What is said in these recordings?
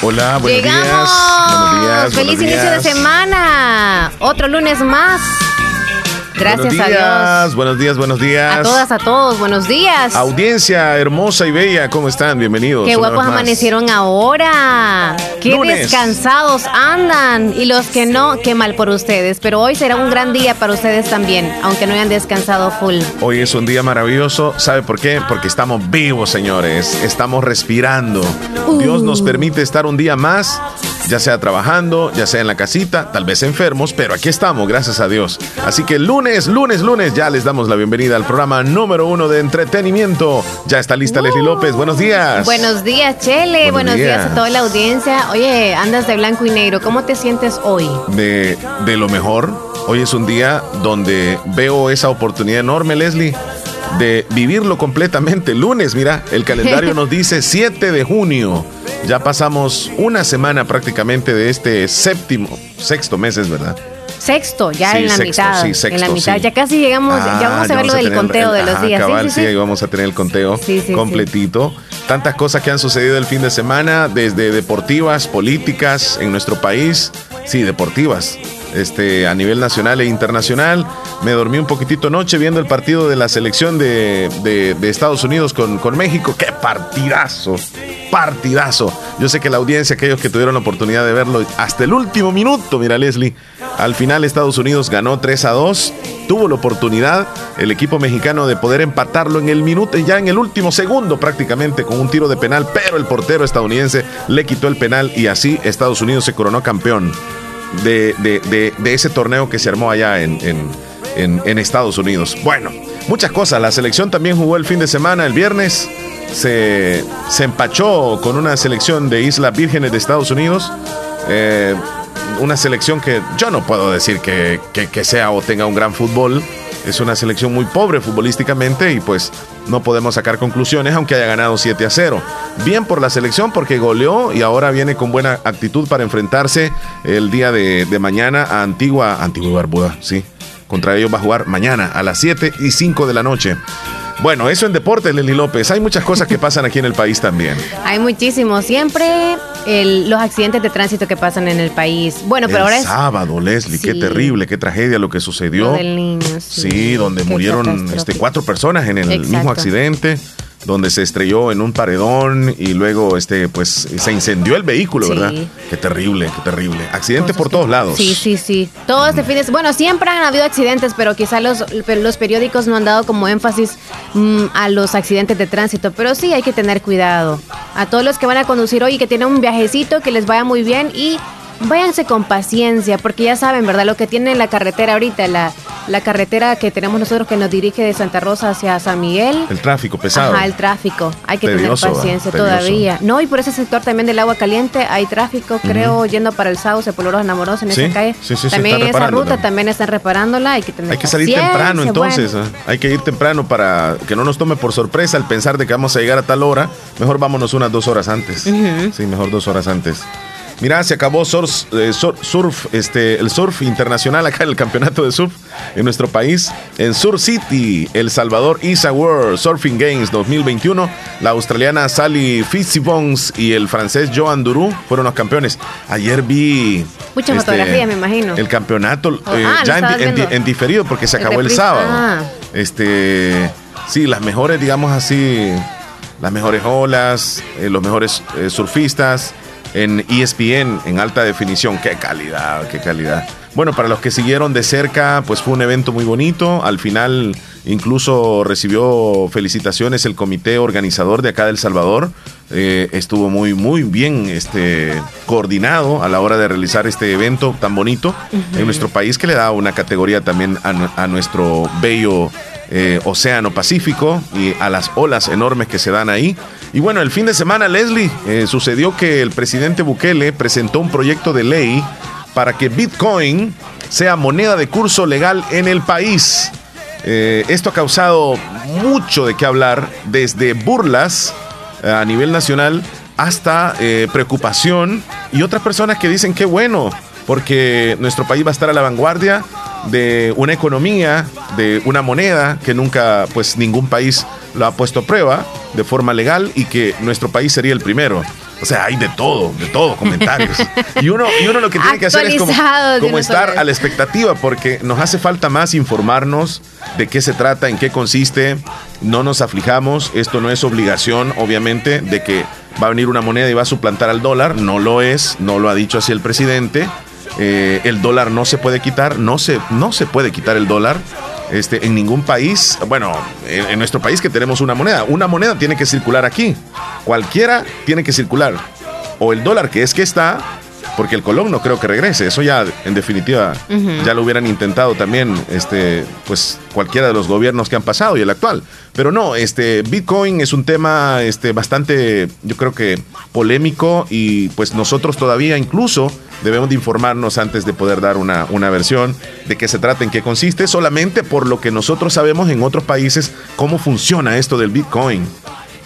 Hola, buenos Llegamos. días. Buenos días. Feliz buenos inicio de días. semana. Otro lunes más. Gracias buenos a días, Dios. Buenos días, buenos días. A todas, a todos, buenos días. Audiencia hermosa y bella, ¿cómo están? Bienvenidos. Qué guapos amanecieron ahora. Qué Lunes. descansados andan. Y los que no, qué mal por ustedes. Pero hoy será un gran día para ustedes también, aunque no hayan descansado full. Hoy es un día maravilloso. ¿Sabe por qué? Porque estamos vivos, señores. Estamos respirando. Dios nos permite estar un día más, ya sea trabajando, ya sea en la casita, tal vez enfermos, pero aquí estamos, gracias a Dios. Así que lunes, lunes, lunes, ya les damos la bienvenida al programa número uno de entretenimiento. Ya está lista Leslie López. Buenos días. Buenos días, Chele. Buenos Buenos, días. días. a toda la audiencia. Oye, andas de blanco y negro. ¿Cómo te sientes hoy? de, de lo mejor. Hoy es un día donde veo esa oportunidad enorme, Leslie, de vivirlo completamente. Lunes, mira, el calendario nos dice 7 de junio. Ya pasamos una semana prácticamente de este séptimo, sexto mes, es verdad. Sexto, ya Sí, en la sexto, mitad. sí, en la sexto, mitad. sí. Ya casi llegamos, Ah, ya vamos a ver lo del conteo el- de los ajá, días. cabal, sí, ahí vamos a tener el conteo completito. Tantas cosas que han sucedido el fin de semana, desde deportivas, políticas en nuestro país. Sí, deportivas. Este, a nivel nacional e internacional. Me dormí un poquitito anoche viendo el partido de la selección de, de- de Estados Unidos con, con México. ¡Qué partidazo! Partidazo. Yo sé que la audiencia, aquellos que tuvieron la oportunidad de verlo hasta el último minuto, mira Leslie, al final Estados Unidos ganó 3 a 2. Tuvo la oportunidad el equipo mexicano de poder empatarlo en el minuto, ya en el último segundo prácticamente con un tiro de penal, pero el portero estadounidense le quitó el penal y así Estados Unidos se coronó campeón de, de- de- ese torneo que se armó allá en, en- en- Estados Unidos. Bueno, muchas cosas. La selección también jugó el fin de semana, el viernes. Se, se empachó con una selección de Islas Vírgenes de Estados Unidos. Eh, una selección que yo no puedo decir que- que sea o tenga un gran fútbol. Es una selección muy pobre futbolísticamente y pues no podemos sacar conclusiones aunque haya ganado 7 a 0. Bien por la selección porque goleó y ahora viene con buena actitud para enfrentarse el día de, mañana a Antigua, Antigua y Barbuda, sí. Contra ellos va a jugar mañana a las 7 y 5 de la noche. Bueno, eso en deportes, Leslie López. Hay muchas cosas que pasan aquí en el país también. Hay muchísimos. Siempre el- los accidentes de tránsito que pasan en el país. Bueno, pero el ahora es sábado, Leslie, qué terrible, qué tragedia lo que sucedió. lo del niño. Sí, Sí, donde Qué murieron este, cuatro personas en el Exacto. mismo accidente, donde se estrelló en un paredón y luego este, pues, se incendió el vehículo, Sí. ¿verdad? Qué terrible, qué terrible. Accidentes por todos lados. Sí, sí, sí. Todo este fin de Bueno, siempre han habido accidentes, pero quizá los, los periódicos no han dado como énfasis mm, a los accidentes de tránsito. Pero sí hay que tener cuidado. A todos los que van a conducir hoy y que tienen un viajecito, que les vaya muy bien y váyanse con paciencia, porque ya saben, ¿verdad? Lo que tiene la carretera ahorita, la, la carretera que tenemos nosotros que nos dirige de Santa Rosa hacia San Miguel. El tráfico pesado. Ajá, el tráfico. Hay que Tedioso, tener paciencia todavía. No, y por ese sector también del agua caliente hay tráfico, creo, yendo para el Sauce, por los enamorados en Sí, esa calle. sí, sí, sí, también en esa ruta también. están reparándola. Hay que tener Hay que salir temprano entonces, bueno. ¿eh? hay que ir temprano para que no nos tome por sorpresa el pensar de que vamos a llegar a tal hora. Mejor vámonos unas dos horas antes. Sí, mejor dos horas antes. Mira, se acabó surf, eh, surf, este, el surf internacional acá en el campeonato de surf en nuestro país. En Sur City, El Salvador Isa World Surfing Games 2021. La australiana Sally Fitzsimmons y el francés Joan Duru fueron los campeones. Ayer vi... Mucha este, fotografía, me imagino. El campeonato eh, ah, ya en, diferido porque se acabó el sábado. Ah. Este, sí, las mejores, digamos así, las mejores olas, eh, los mejores surfistas en ESPN en alta definición. Qué calidad, qué calidad. Bueno, para los que siguieron de cerca, pues fue un evento muy bonito. Al final incluso recibió felicitaciones el comité organizador de acá de El Salvador. Eh, estuvo muy, muy bien este, coordinado a la hora de realizar este evento tan bonito en nuestro país que le da una categoría también a nuestro bello eh, Océano Pacífico y a las olas enormes que se dan ahí. Y bueno, el fin de semana, Leslie, eh, sucedió que el presidente Bukele presentó un proyecto de ley para que Bitcoin sea moneda de curso legal en el país. Eh, esto ha causado mucho de qué hablar, desde burlas a nivel nacional hasta preocupación y otras personas que dicen que bueno, porque nuestro país va a estar a la vanguardia de una economía, de una moneda que nunca pues ningún país lo ha puesto a prueba de forma legal y que nuestro país sería el primero. O sea, hay de todo, de todo, comentarios. Y uno, y uno lo que tiene que hacer es como, como estar a la expectativa, porque nos hace falta más informarnos de qué se trata, en qué consiste. No nos aflijamos, esto no es obligación, obviamente, de que va a venir una moneda y va a suplantar al dólar. No lo es, no lo ha dicho así el presidente. Eh, el dólar no se puede quitar, no se, no se puede quitar el dólar. Este, en ningún país, bueno, en, nuestro país que tenemos una moneda, una moneda tiene que circular aquí, cualquiera tiene que circular, o el dólar que es que está, porque el colón no creo que regrese, eso ya en definitiva ya lo hubieran intentado también, este, pues cualquiera de los gobiernos que han pasado y el actual, pero no, este, Bitcoin es un tema, este, bastante, yo creo que polémico y pues nosotros todavía incluso debemos de informarnos antes de poder dar una, una versión de qué se trata, en qué consiste, solamente por lo que nosotros sabemos en otros países cómo funciona esto del Bitcoin.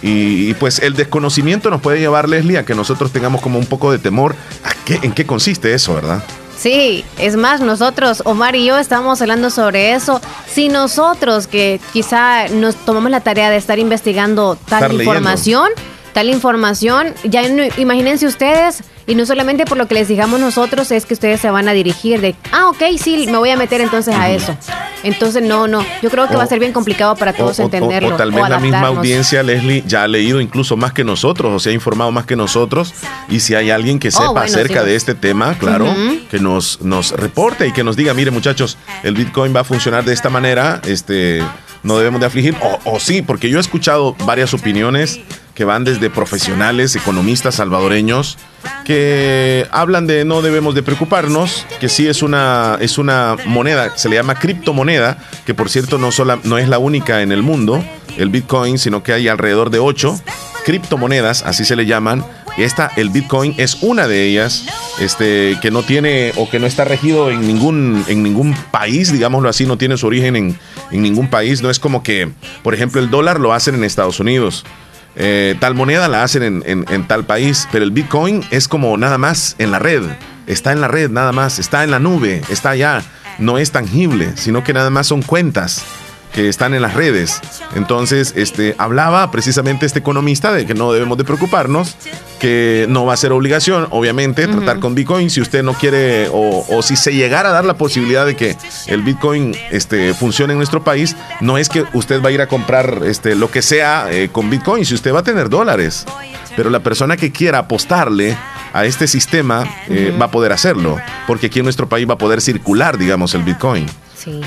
Y, pues el desconocimiento nos puede llevar, Leslie, a que nosotros tengamos como un poco de temor a qué, en qué consiste eso, ¿verdad? Sí, es más, nosotros, Omar y yo, estamos hablando sobre eso. Si nosotros, que quizá nos tomamos la tarea de estar investigando tal información, tal información, ya imagínense ustedes y no solamente por lo que les digamos nosotros es que ustedes se van a dirigir de, ah, ok, sí, me voy a meter entonces a eso. Entonces, no, no, yo creo que va a ser bien complicado para todos entenderlo. O, tal vez la misma audiencia, Leslie, ya ha leído incluso más que nosotros, o se ha informado más que nosotros. Y si hay alguien que oh, sepa acerca de este tema, claro, que nos, nos reporte y que nos diga, mire muchachos, el Bitcoin va a funcionar de esta manera, este, no debemos de afligir. O, o sí, porque yo he escuchado varias opiniones que van desde profesionales, economistas salvadoreños, que hablan de no debemos de preocuparnos, que sí es una, es una moneda, se le llama criptomoneda, que por cierto no, sola, no es la única en el mundo, el Bitcoin, sino que hay alrededor de ocho criptomonedas, así se le llaman. Esta, el Bitcoin, es una de ellas, este, que no tiene o que no está regido en ningún, en ningún país, digámoslo así, no tiene su origen en, en ningún país. No es como que, por ejemplo, el dólar lo hacen en Estados Unidos eh, tal moneda la hacen en, tal país, pero el Bitcoin es como nada más en la red, está en la red nada más, está en la nube, está allá, no es tangible, sino que nada más son cuentas que están en las redes. Entonces, este, hablaba precisamente este economista de que no debemos de preocuparnos, que no va a ser obligación, obviamente, tratar con Bitcoin si usted no quiere o, si se llegara a dar la posibilidad de que el Bitcoin este, funcione en nuestro país, no es que usted va a ir a comprar este, lo que sea eh, con Bitcoin, si usted va a tener dólares. Pero la persona que quiera apostarle a este sistema eh, va a poder hacerlo, porque aquí en nuestro país va a poder circular, digamos, el Bitcoin. Sí.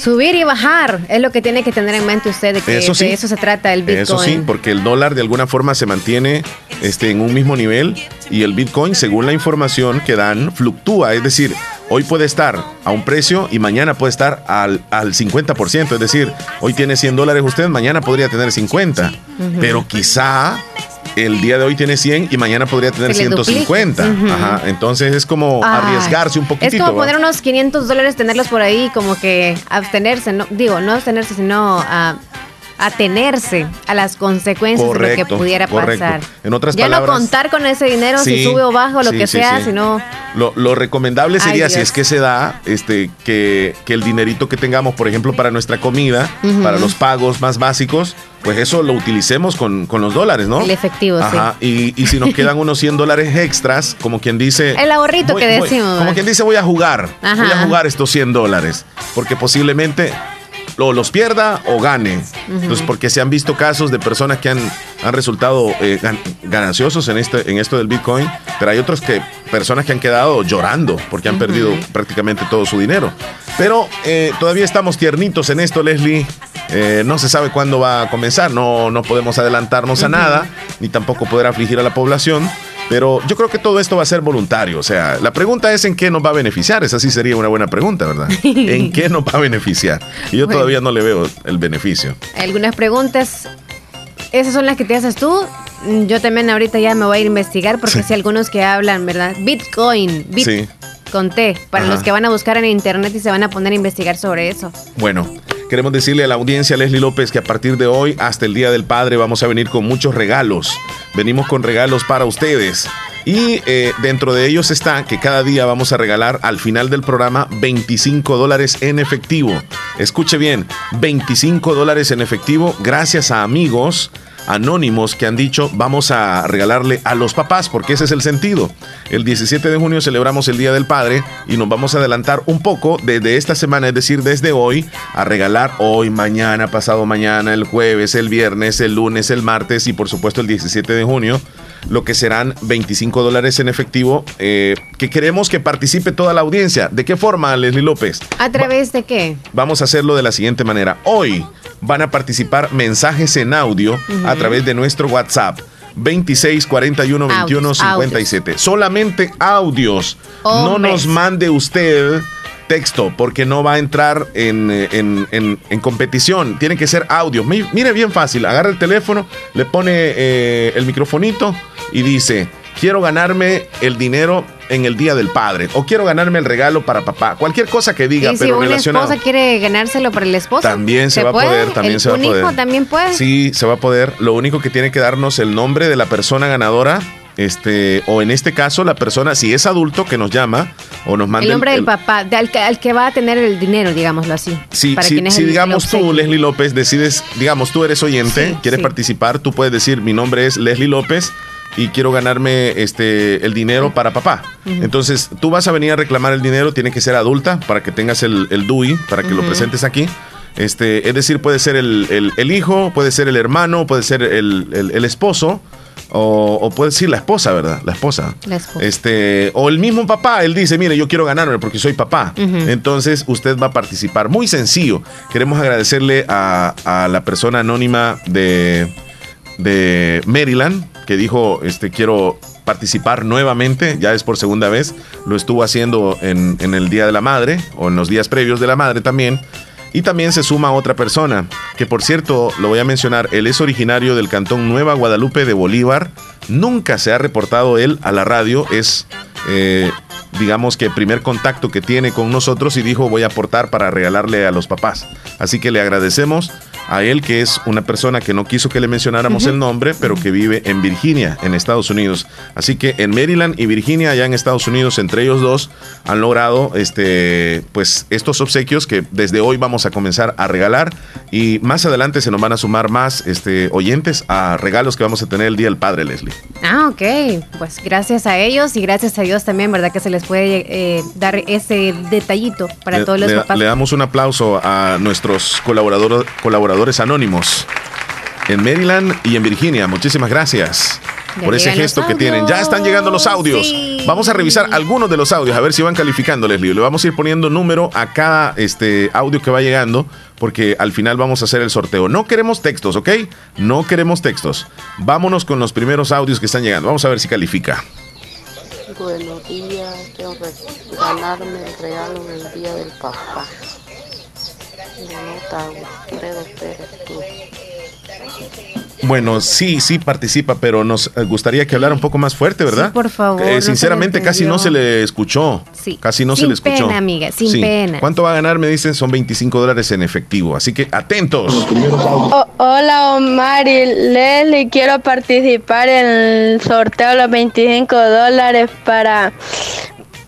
Subir y bajar es lo que tiene que tener en mente usted de que eso de eso se trata el Bitcoin. Eso sí, porque el dólar de alguna forma se mantiene este, en un mismo nivel y el Bitcoin, según la información que dan, fluctúa. Es decir, hoy puede estar a un precio y mañana puede estar al, al 50%. Es decir, hoy tiene 100 dólares usted, mañana podría tener 50. Pero quizá el día de hoy tiene 100 y mañana podría tener 150. Ajá, entonces es como arriesgarse un poquito. Es como poner unos 500 dólares, tenerlos por ahí, como que abstenerse, no, digo, no abstenerse, sino a atenerse a las consecuencias de lo que pudiera pasar. En otras ya no contar con ese dinero si sube o baja o lo que sea, sino lo, recomendable sería si es que se da este que, que, el dinerito que tengamos, por ejemplo, para nuestra comida, para los pagos más básicos, pues eso lo utilicemos con, los dólares, ¿no? El efectivo, Ajá. Y, y, si nos quedan unos 100 dólares extras, como quien dice... El ahorrito que decimos. como quien dice, voy a jugar. Voy a jugar estos 100 dólares. Porque posiblemente lo, los pierda o gane. Entonces, porque se han visto casos de personas que han, han resultado eh, gananciosos en, este, en esto del Bitcoin, pero hay otros que, personas que han quedado llorando porque han perdido prácticamente todo su dinero. Pero eh, todavía estamos tiernitos en esto, Leslie. Eh, no se sabe cuándo va a comenzar, no, no podemos adelantarnos a nada, ni tampoco poder afligir a la población. Pero yo creo que todo esto va a ser voluntario. O sea, la pregunta es en qué nos va a beneficiar. Esa sí sería una buena pregunta, ¿verdad? ¿En qué nos va a beneficiar? Y yo todavía no le veo el beneficio. Algunas preguntas, esas son las que te haces tú. Yo también ahorita ya me voy a investigar porque si algunos que hablan, ¿verdad? Bitcoin, Bit sí. con T, para los que van a buscar en internet y se van a poner a investigar sobre eso. Bueno, Queremos decirle a la audiencia, Leslie López, que a partir de hoy hasta el Día del Padre vamos a venir con muchos regalos. Venimos con regalos para ustedes. Y eh, dentro de ellos está que cada día vamos a regalar al final del programa 25 dólares en efectivo. Escuche bien, 25 dólares en efectivo gracias a amigos anónimos que han dicho vamos a regalarle a los papás, porque ese es el sentido. El 17 de junio celebramos el Día del Padre y nos vamos a adelantar un poco desde esta semana, es decir, desde hoy, a regalar hoy, mañana, pasado mañana, el jueves, el viernes, el lunes, el martes y por supuesto el 17 de junio lo que serán 25 dólares en efectivo, eh, que queremos que participe toda la audiencia. ¿De qué forma, Leslie López? ¿A través de qué? Vamos a hacerlo de la siguiente manera. Hoy van a participar mensajes en audio a través de nuestro WhatsApp. 26 41 21 57. Solamente audios. No nos mande usted texto porque no va a entrar en, en, competición. Tiene que ser audio. Mire, bien fácil. Agarra el teléfono, le pone eh, el microfonito y dice, quiero ganarme el dinero en el Día del Padre o quiero ganarme el regalo para papá. Cualquier cosa que diga, ¿Y si una esposa quiere ganárselo para el esposo? También se, va a poder, también se va a poder. hijo también puede? Sí, se va a poder. Lo único que tiene que darnos el nombre de la persona ganadora este, o en este caso la persona, si es adulto, que nos llama o nos manda... El nombre del papá, al, que va a tener el dinero, digámoslo así. Sí, si digamos tú, Leslie López, decides, digamos, tú eres oyente, quieres participar, tú puedes decir, mi nombre es Leslie López y quiero ganarme este el dinero para papá. Entonces, tú vas a venir a reclamar el dinero, tiene que ser adulta para que tengas el, el DUI, para que lo presentes aquí. Este, es decir, puede ser el, el, hijo, puede ser el hermano, puede ser el, el esposo. O, puede ser la esposa, ¿verdad? La esposa. La esposa. Este, o el mismo papá, él dice, mire, yo quiero ganarme porque soy papá. Entonces usted va a participar. Muy sencillo. Queremos agradecerle a, a la persona anónima de, de Maryland que dijo, este, quiero participar nuevamente, ya es por segunda vez, lo estuvo haciendo en, en, el Día de la Madre o en los días previos de la Madre también. Y también se suma otra persona, que por cierto, lo voy a mencionar, él es originario del cantón Nueva Guadalupe de Bolívar, nunca se ha reportado él a la radio, es... Eh, digamos que el primer contacto que tiene con nosotros y dijo voy a aportar para regalarle a los papás. Así que le agradecemos a él, que es una persona que no quiso que le mencionáramos el nombre, pero que vive en Virginia, en Estados Unidos. Así que en Maryland y Virginia, allá en Estados Unidos, entre ellos dos, han logrado este, pues, estos obsequios que desde hoy vamos a comenzar a regalar y más adelante se nos van a sumar más este, oyentes a regalos que vamos a tener el Día del Padre, Leslie. Ah, ok. Pues gracias a ellos y gracias a Dios también, ¿verdad? Que se les puede eh, dar ese detallito para todos los papás. Le damos un aplauso a nuestros colaboradores, colaboradores anónimos en Maryland y en Virginia. Muchísimas gracias por ese gesto que tienen. Ya están llegando los audios. Vamos a revisar algunos de los audios, a ver si van calificando, Leslie. Le vamos a ir poniendo número a cada este, audio que va llegando, porque al final vamos a hacer el sorteo. No queremos textos, ¿ok? No queremos textos. Vámonos con los primeros audios que están llegando. Vamos a ver si califica. Buenos días, que ganarme el regalo del Día del Papá. Bueno, sí, sí participa, pero nos gustaría que hablara un poco más fuerte, ¿verdad? por favor. Eh, sinceramente, casi no se le escuchó. Sí. Casi no se le escuchó. Sin pena, amiga, sin pena. ¿Cuánto va a ganar? Me dicen, son 25 dólares en efectivo. Así que atentos. hola, Omar y Leslie. Quiero participar en el sorteo de los 25 dólares para,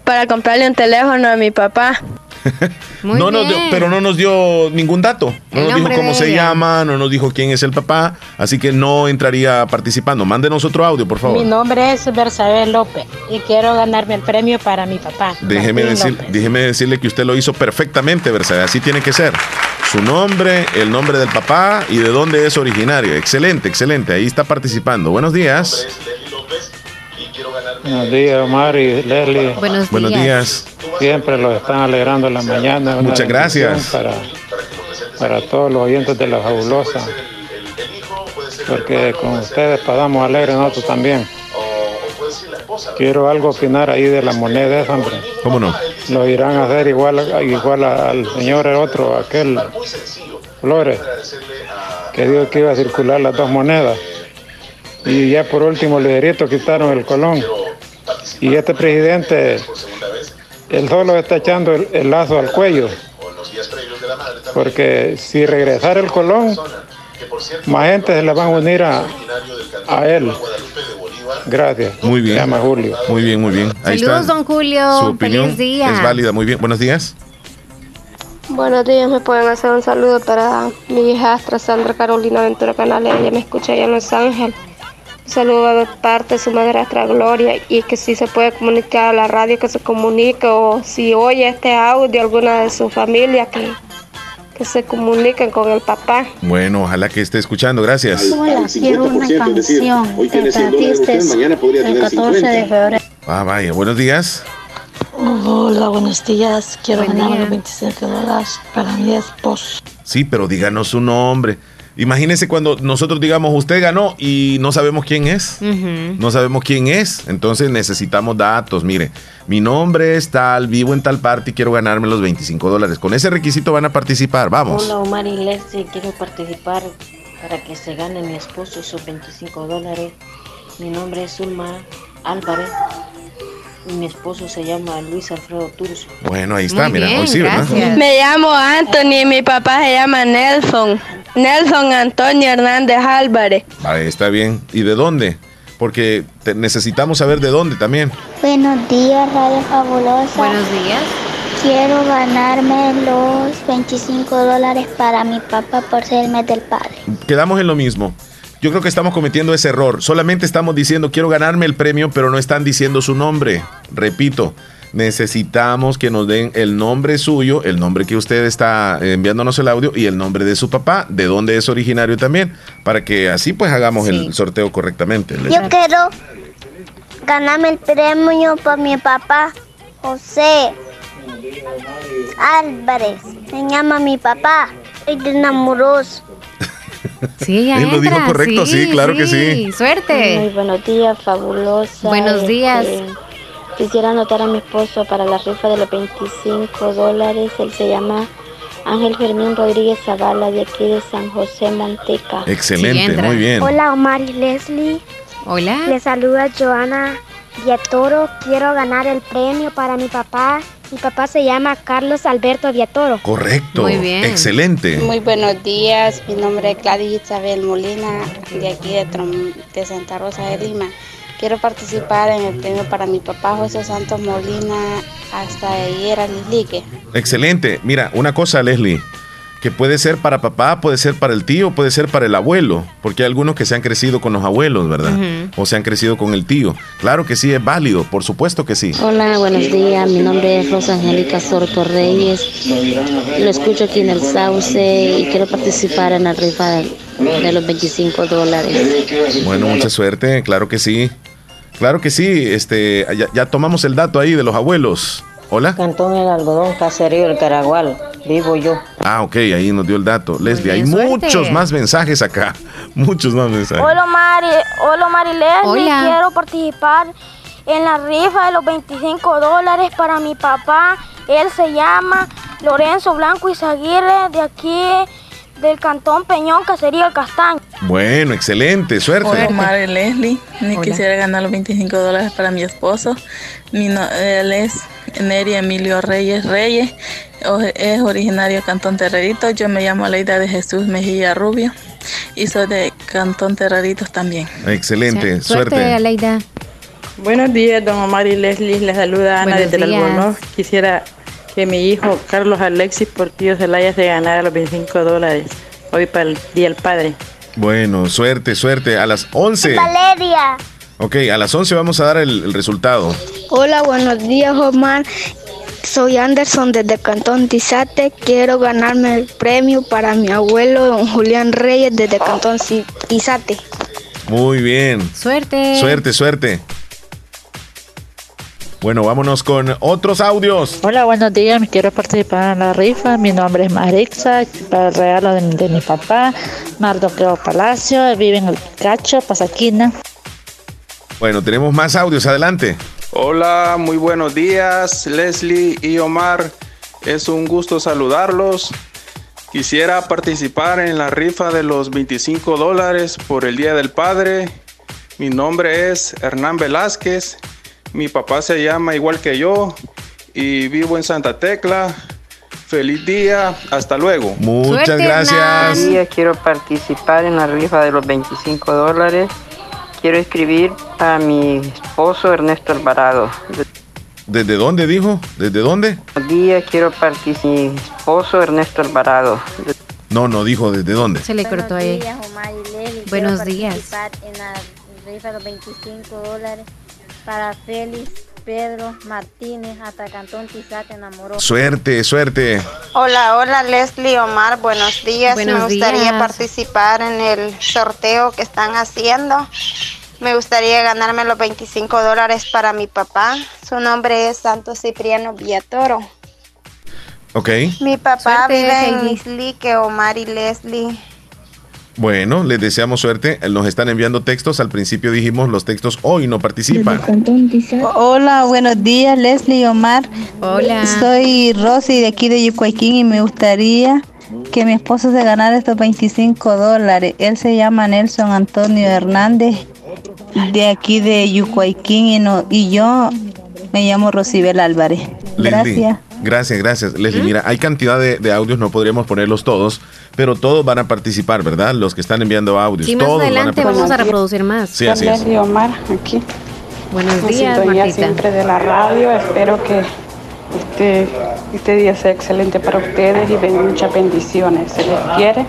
para comprarle un teléfono a mi papá no pero no nos dio ningún dato. No nos dijo cómo se llama, no nos dijo quién es el papá, así que no entraría participando. Mándenos otro audio, por favor. Mi nombre es Bersabel López y quiero ganarme el premio para mi papá. Déjeme, decir, déjeme decirle que usted lo hizo perfectamente, Bersabel. Así tiene que ser. Su nombre, el nombre del papá y de dónde es originario. Excelente, excelente. Ahí está participando. Buenos días. Buenos días, Omar y Leslie. Buenos días. Siempre los están alegrando en la mañana. Muchas gracias. Para, para todos los oyentes de la fabulosa. Porque con ustedes pasamos alegres nosotros también. Quiero algo opinar ahí de la moneda esa, hombre. ¿Cómo no? Lo irán a hacer igual, igual al señor el otro, aquel Flores, que dijo que iba a circular las dos monedas. Y ya por último, liderito quitaron el colón. Y este presidente, él solo está echando el, lazo al cuello. Porque si regresara el colón, más gente se le van a unir a, a él. Gracias. Muy bien. Se llama Julio. Muy bien, muy bien. Ahí Saludos, está. don Julio. Su opinión Feliz día. es válida. Muy bien. Buenos días. Buenos días, me pueden hacer un saludo para mi hijastra Sandra Carolina Ventura Canales, ella me escucha allá en Los Ángeles. Saludo de parte de su madrastra Gloria y que si se puede comunicar a la radio que se comunique o si oye este audio alguna de su familia que, que se comuniquen con el papá. Bueno, ojalá que esté escuchando. Gracias. Hola, quiero una canción Tatistes el 14 de febrero. Ah, vaya. Buenos días. Hola, buenos días. Quiero Buen día. los 25 dólares para mi esposo. Sí, pero díganos su nombre. Imagínese cuando nosotros digamos usted ganó y no sabemos quién es. No sabemos quién es, entonces necesitamos datos. Mire, mi nombre es tal, vivo en tal parte y quiero ganarme los 25 dólares. Con ese requisito van a participar, vamos. Hola Omar y Leslie, quiero participar para que se gane mi esposo esos 25 dólares. Mi nombre es Zulma Álvarez mi esposo se llama Luis Alfredo Turzo. Bueno, ahí está, Muy mira, bien, hoy sí, ¿verdad? Me llamo Anthony y mi papá se llama Nelson. Nelson Antonio Hernández Álvarez. Ahí está bien. ¿Y de dónde? Porque te- necesitamos saber de dónde también. Buenos días, Radio Fabulosa. Buenos días. Quiero ganarme los 25 dólares para mi papá por ser el mes del padre. Quedamos en lo mismo. Yo creo que estamos cometiendo ese error. Solamente estamos diciendo quiero ganarme el premio, pero no están diciendo su nombre. Repito, necesitamos que nos den el nombre suyo, el nombre que usted está eh, enviándonos el audio y el nombre de su papá, de dónde es originario también, para que así pues hagamos Sí. el sorteo correctamente. Yo quiero ganarme el premio por mi papá, José Álvarez. Se llama mi papá. Soy de enamoros. Sí, ya Él lo dijo correcto, sí, claro que sí. Muy Suerte. buenos días, fabulosa. Buenos Este, días. Quisiera anotar a mi esposo para la rifa de los 25 dólares. Él se llama Ángel Fermín Rodríguez Zavala, de aquí de San José Manteca. Sí, Excelente, muy bien. Hola Omar y Leslie. Hola. Les saluda Joana Viatoro. Quiero ganar el premio para mi papá. Mi papá se llama Carlos Alberto Viatoro. Correcto. Muy bien. Excelente. Muy buenos días, mi nombre es Gladys Isabel Molina, de aquí de, Trom- de Santa Rosa de Lima. Quiero participar en el premio para mi papá José Santos Molina hasta ayer a Lislique. Excelente. Mira, una cosa, Leslie, que puede ser para papá, puede ser para el tío, puede ser para el abuelo, porque hay algunos que se han crecido con los abuelos, ¿verdad? O se han crecido con el tío. Claro que sí, es válido, por supuesto que sí. Hola, buenos días. Mi nombre es Rosa Angélica Sorto Reyes. Lo escucho aquí en el Sauce y quiero participar en la rifa de, de los 25 dólares. Bueno, mucha suerte, claro que sí. Claro que sí, este, ya, ya tomamos el dato ahí de los abuelos. Hola. Cantón El Algodón, Caserío El Caragual. Vivo yo. Ah, ok, ahí nos dio el dato. Leslie, hay suerte. muchos más mensajes acá. Muchos más mensajes. Hola Mari, hola Mari Leslie. Hola. Quiero participar en la rifa de los 25 dólares para mi papá. Él se llama Lorenzo Blanco Izaguirre de aquí del Cantón Peñón, Caserío El Castaño. Bueno, excelente, suerte. Hola, Omar y Leslie. Me Hola. quisiera ganar los 25 dólares para mi esposo. Mi no- él es Neri Emilio Reyes Reyes. Es originario de Cantón Terreritos. Yo me llamo Leida de Jesús Mejía Rubio. Y soy de Cantón Terreritos también. Excelente, Suerte, suerte. Aleida. Buenos días, don Omar y Leslie. Les saluda Ana Buenos desde el. Albornoz. Quisiera que mi hijo Carlos Alexis Portillo Zelaya se ganara los 25 dólares hoy para el Día del Padre. Bueno, suerte, suerte. A las 11. Valeria. Ok, a las 11 vamos a dar el, el resultado. Hola, buenos días, Omar. Soy Anderson desde Cantón Tizate. Quiero ganarme el premio para mi abuelo, don Julián Reyes, desde Cantón Tizate. Muy bien. Suerte. Suerte, suerte. Bueno, vámonos con otros audios. Hola, buenos días. Quiero participar en la rifa. Mi nombre es Marixa. Para el regalo de, de mi papá, Mardoqueo Palacio. Vive en el Cacho, Pasaquina. Bueno, tenemos más audios. Adelante. Hola, muy buenos días, Leslie y Omar. Es un gusto saludarlos. Quisiera participar en la rifa de los 25 dólares por el Día del Padre. Mi nombre es Hernán Velázquez. Mi papá se llama igual que yo y vivo en Santa Tecla. Feliz día, hasta luego. Muchas gracias. Días, quiero participar en la rifa de los 25 dólares. Quiero escribir a mi esposo Ernesto Alvarado. ¿Desde dónde dijo? ¿Desde dónde? Buenos días, quiero participar. Mi esposo Ernesto Alvarado. No, no dijo desde dónde. Se le cortó ahí. Buenos días. En la rifa de los 25 dólares para Félix Pedro Martínez hasta Cantón Tizac enamoró. Suerte, suerte. Hola, hola Leslie Omar, buenos días. Buenos Me gustaría días. participar en el sorteo que están haciendo. Me gustaría ganarme los 25 dólares para mi papá. Su nombre es Santo Cipriano Villatoro. Ok. Mi papá Suerte, vive en. Islique, Omar y Leslie. Bueno, les deseamos suerte. Nos están enviando textos. Al principio dijimos los textos hoy no participan. Hola, buenos días, Leslie y Omar. Hola. Soy Rosy de aquí de Yucuayquín y me gustaría que mi esposo se ganara estos 25 dólares. Él se llama Nelson Antonio Hernández de aquí de Yucuayquín y, no, y yo me llamo Rosibel Álvarez. Leslie, Gracias. Gracias, gracias. Leslie, mira, hay cantidad de, de audios, no podríamos ponerlos todos, pero todos van a participar, ¿verdad? Los que están enviando audios. Sí, más todos adelante van a vamos a reproducir más. Sí, así es. Leslie Omar, aquí. Buenos En días, sintonía Martita. siempre de la radio. Espero que este, este día sea excelente para ustedes y ven muchas bendiciones. Se les quiere.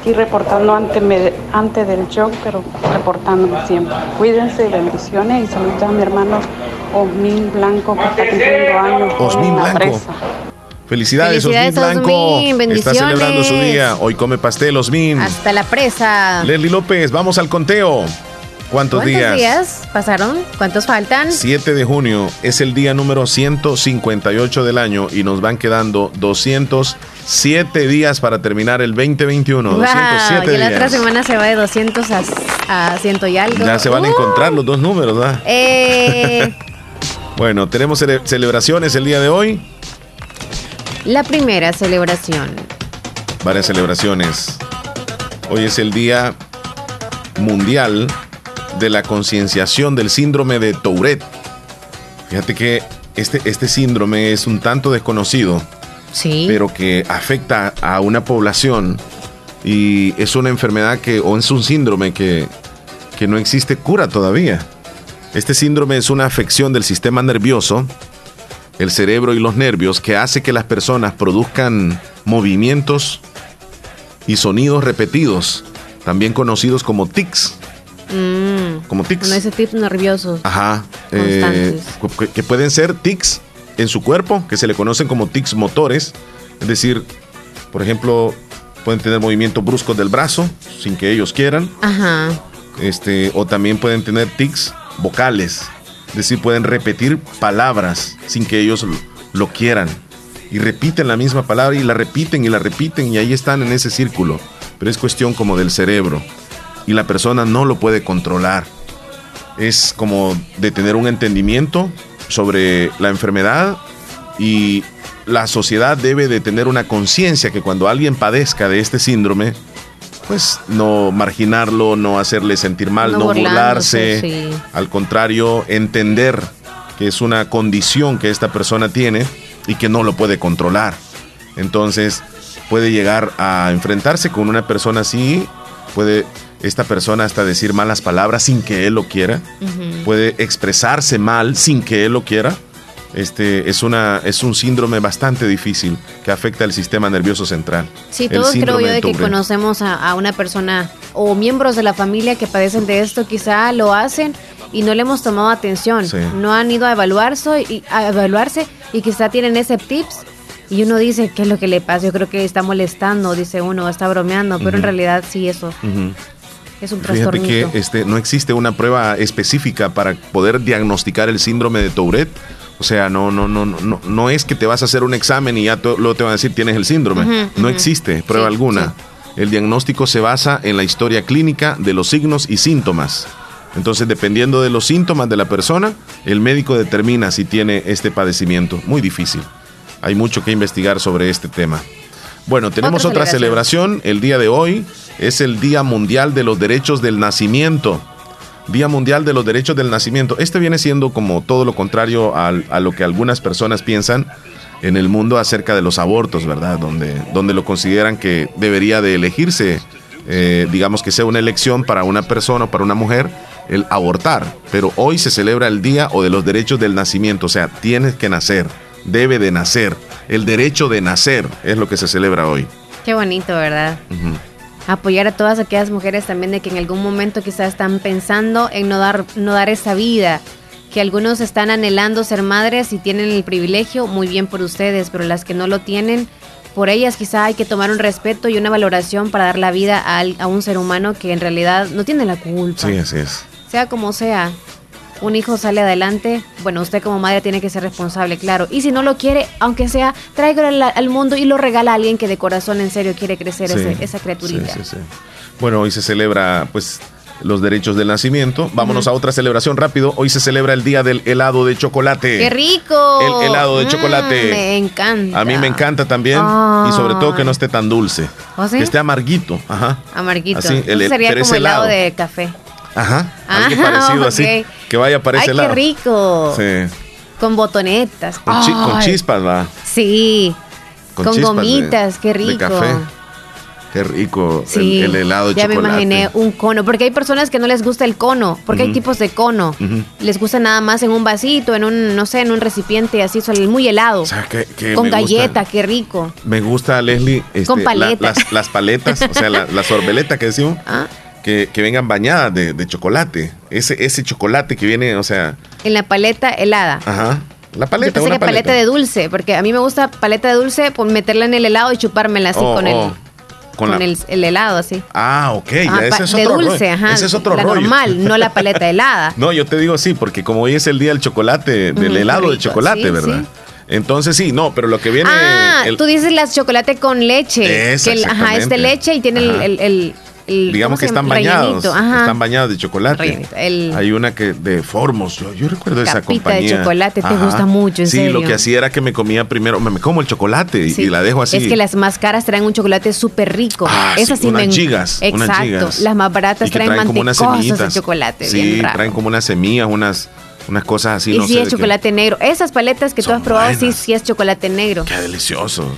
Aquí reportando antes, me- antes del show, pero reportándome siempre. Cuídense, bendiciones y saludos a mi hermano Osmin Blanco que está cumpliendo años. Osmin Blanco. presa. Felicidades, Felicidades, Osmin Blanco. Osmin, Está celebrando su día. Hoy come pastel, Osmin. Hasta la presa. Leslie López, vamos al conteo. ¿Cuántos, ¿Cuántos días? pasaron? ¿Cuántos faltan? 7 de junio es el día número 158 del año y nos van quedando 207 días para terminar el 2021. Wow, 207 y la otra días. semana se va de 200 a, a 100 y algo. Ya se van a Uh, encontrar los dos números, ¿verdad? eh, Bueno, tenemos cele- celebraciones el día de hoy. La primera celebración. Varias celebraciones. Hoy es el Día Mundial de la Concienciación del Síndrome de Tourette. Fíjate que este, este síndrome es un tanto desconocido, Sí. pero que afecta a una población y es una enfermedad que, o es un síndrome que, que no existe cura todavía. Este síndrome es una afección del sistema nervioso, el cerebro y los nervios que hace que las personas produzcan movimientos y sonidos repetidos, también conocidos como tics. Mm, Como tics. Con ese tip nervioso. Ajá. eh, que- que pueden ser tics en su cuerpo, que se le conocen como tics motores. Es decir, por ejemplo, pueden tener movimientos bruscos del brazo sin que ellos quieran. Ajá. Este, o también pueden tener tics vocales. Decir, pueden repetir palabras sin que ellos lo, lo quieran. Y repiten la misma palabra y la repiten y la repiten y ahí están en ese círculo. Pero es cuestión como del cerebro. Y la persona no lo puede controlar. Es como de tener un entendimiento sobre la enfermedad y la sociedad debe de tener una conciencia que cuando alguien padezca de este síndrome, pues no marginarlo, no hacerle sentir mal, No burlarse. sí. Al contrario, entender que es una condición que esta persona tiene y que no lo puede controlar. Entonces, puede llegar a enfrentarse con una persona así, puede esta persona hasta decir malas palabras sin que él lo quiera, puede expresarse mal sin que él lo quiera. Este es una es un síndrome bastante difícil que afecta al sistema nervioso central. Sí, todos creo yo de de que conocemos a, a una persona o miembros de la familia que padecen de esto, quizá lo hacen y no le hemos tomado atención, Sí. no han ido a evaluarse y a evaluarse y quizá tienen ese tips y uno dice qué es lo que le pasa, yo creo que está molestando, dice uno, está bromeando, pero en Ujú. realidad sí eso Ujú. es un Fíjate que este, no existe una prueba específica para poder diagnosticar el síndrome de Tourette. O sea, no, no, no, no, no es que te vas a hacer un examen y ya luego te van a decir tienes el síndrome. No existe prueba Sí, alguna. El diagnóstico se basa en la historia clínica de los signos y síntomas. Entonces, dependiendo de los síntomas de la persona, el médico determina si tiene este padecimiento. Muy difícil. Hay mucho que investigar sobre este tema. Bueno, tenemos Otra otra, celebración. El día de hoy es el Día Mundial de los Derechos del Nacimiento. Día Mundial de los Derechos del Nacimiento. Este viene siendo como todo lo contrario a, lo que algunas personas piensan en el mundo acerca de los abortos, ¿verdad? Donde, donde lo consideran que debería de elegirse, eh, digamos que sea una elección para una persona o para una mujer el abortar, pero hoy se celebra el día o de los derechos del nacimiento, o sea, tienes que nacer, debe de nacer, el derecho de nacer es lo que se celebra hoy. Qué bonito, ¿verdad? Apoyar a todas aquellas mujeres también de que en algún momento quizás están pensando en no dar, no dar esa vida, que algunos están anhelando ser madres y tienen el privilegio, muy bien por ustedes, pero las que no lo tienen, por ellas quizá hay que tomar un respeto y una valoración para dar la vida a, a un ser humano que en realidad no tiene la culpa. Sí, así es. Sea como sea, un hijo sale adelante, bueno, usted como madre tiene que ser responsable, claro. Y si no lo quiere, aunque sea, tráigalo al, al mundo y lo regala a alguien que de corazón en serio quiere crecer Sí, ese- esa criaturita. sí, sí, sí. Bueno, hoy se celebra pues los derechos del nacimiento. Vámonos a otra celebración rápido. Hoy se celebra el día del helado de chocolate. ¡Qué rico! El helado de Mm, chocolate. me encanta. A mí me encanta también y sobre todo que no esté tan dulce. ¿Oh, sí? Que esté amarguito. Ajá. Amarguito. Así, el- sería como helado helado. de café. Ajá. Algo Ah, parecido así. Que vaya para ese Ay, lado. qué rico. Sí. Con botonetas. Con, chi- con chispas, va. Sí. Con Con, chispas de- gomitas, qué de rico. café. Qué rico. el- Sí, el, helado de ya chocolate. me imaginé un cono, porque hay personas que no les gusta el cono, porque hay tipos de cono. Les gusta nada más en un vasito, en un, no sé, en un recipiente así, muy helado. que- que con me gusta- galleta, qué rico. Me gusta, Leslie, este, Con la- paleta. las, las paletas, o sea, la, la sorbeleta que decimos, Ah. Que, que vengan bañadas de, de chocolate. Ese, ese chocolate que viene, o sea, En la paleta helada. ajá. La Yo paleta, pensé una que paleta de dulce, porque a mí me gusta paleta de dulce, pues meterla en el helado y chupármela así Oh, con, el, oh, con con la- el, el helado así. Ah, ok, ya Ah, ese es de otro dulce, rollo. ajá. Ese es otro la rollo. normal, no la paleta helada. No, yo te digo sí, porque como hoy es el día del chocolate, del helado de chocolate, sí, ¿verdad? sí. Entonces sí, no, pero lo que viene. ah, el- tú dices las chocolate con leche. Esa, que el- ajá, es de leche y tiene el, Ajá. El- digamos ¿cómo que están bañados. Ajá. Están bañados de chocolate. El- Hay una que de Formos, yo, yo recuerdo esa Capita de compañía. chocolate, te gusta mucho, en sí, serio. lo que hacía era que me comía primero, me, me como el chocolate y- Sí. y la dejo así. Es que las más caras traen un chocolate súper rico. Ah, sí, Esas sí unas me gigas, unas Exacto. gigas. Las más baratas Y que traen, como unas mantecosas de semillitas. chocolate. Sí, traen como unas semillas, unas, unas cosas así. y no si sé es chocolate negro. Esas paletas que tú has probado, sí, sí es chocolate negro. Qué delicioso.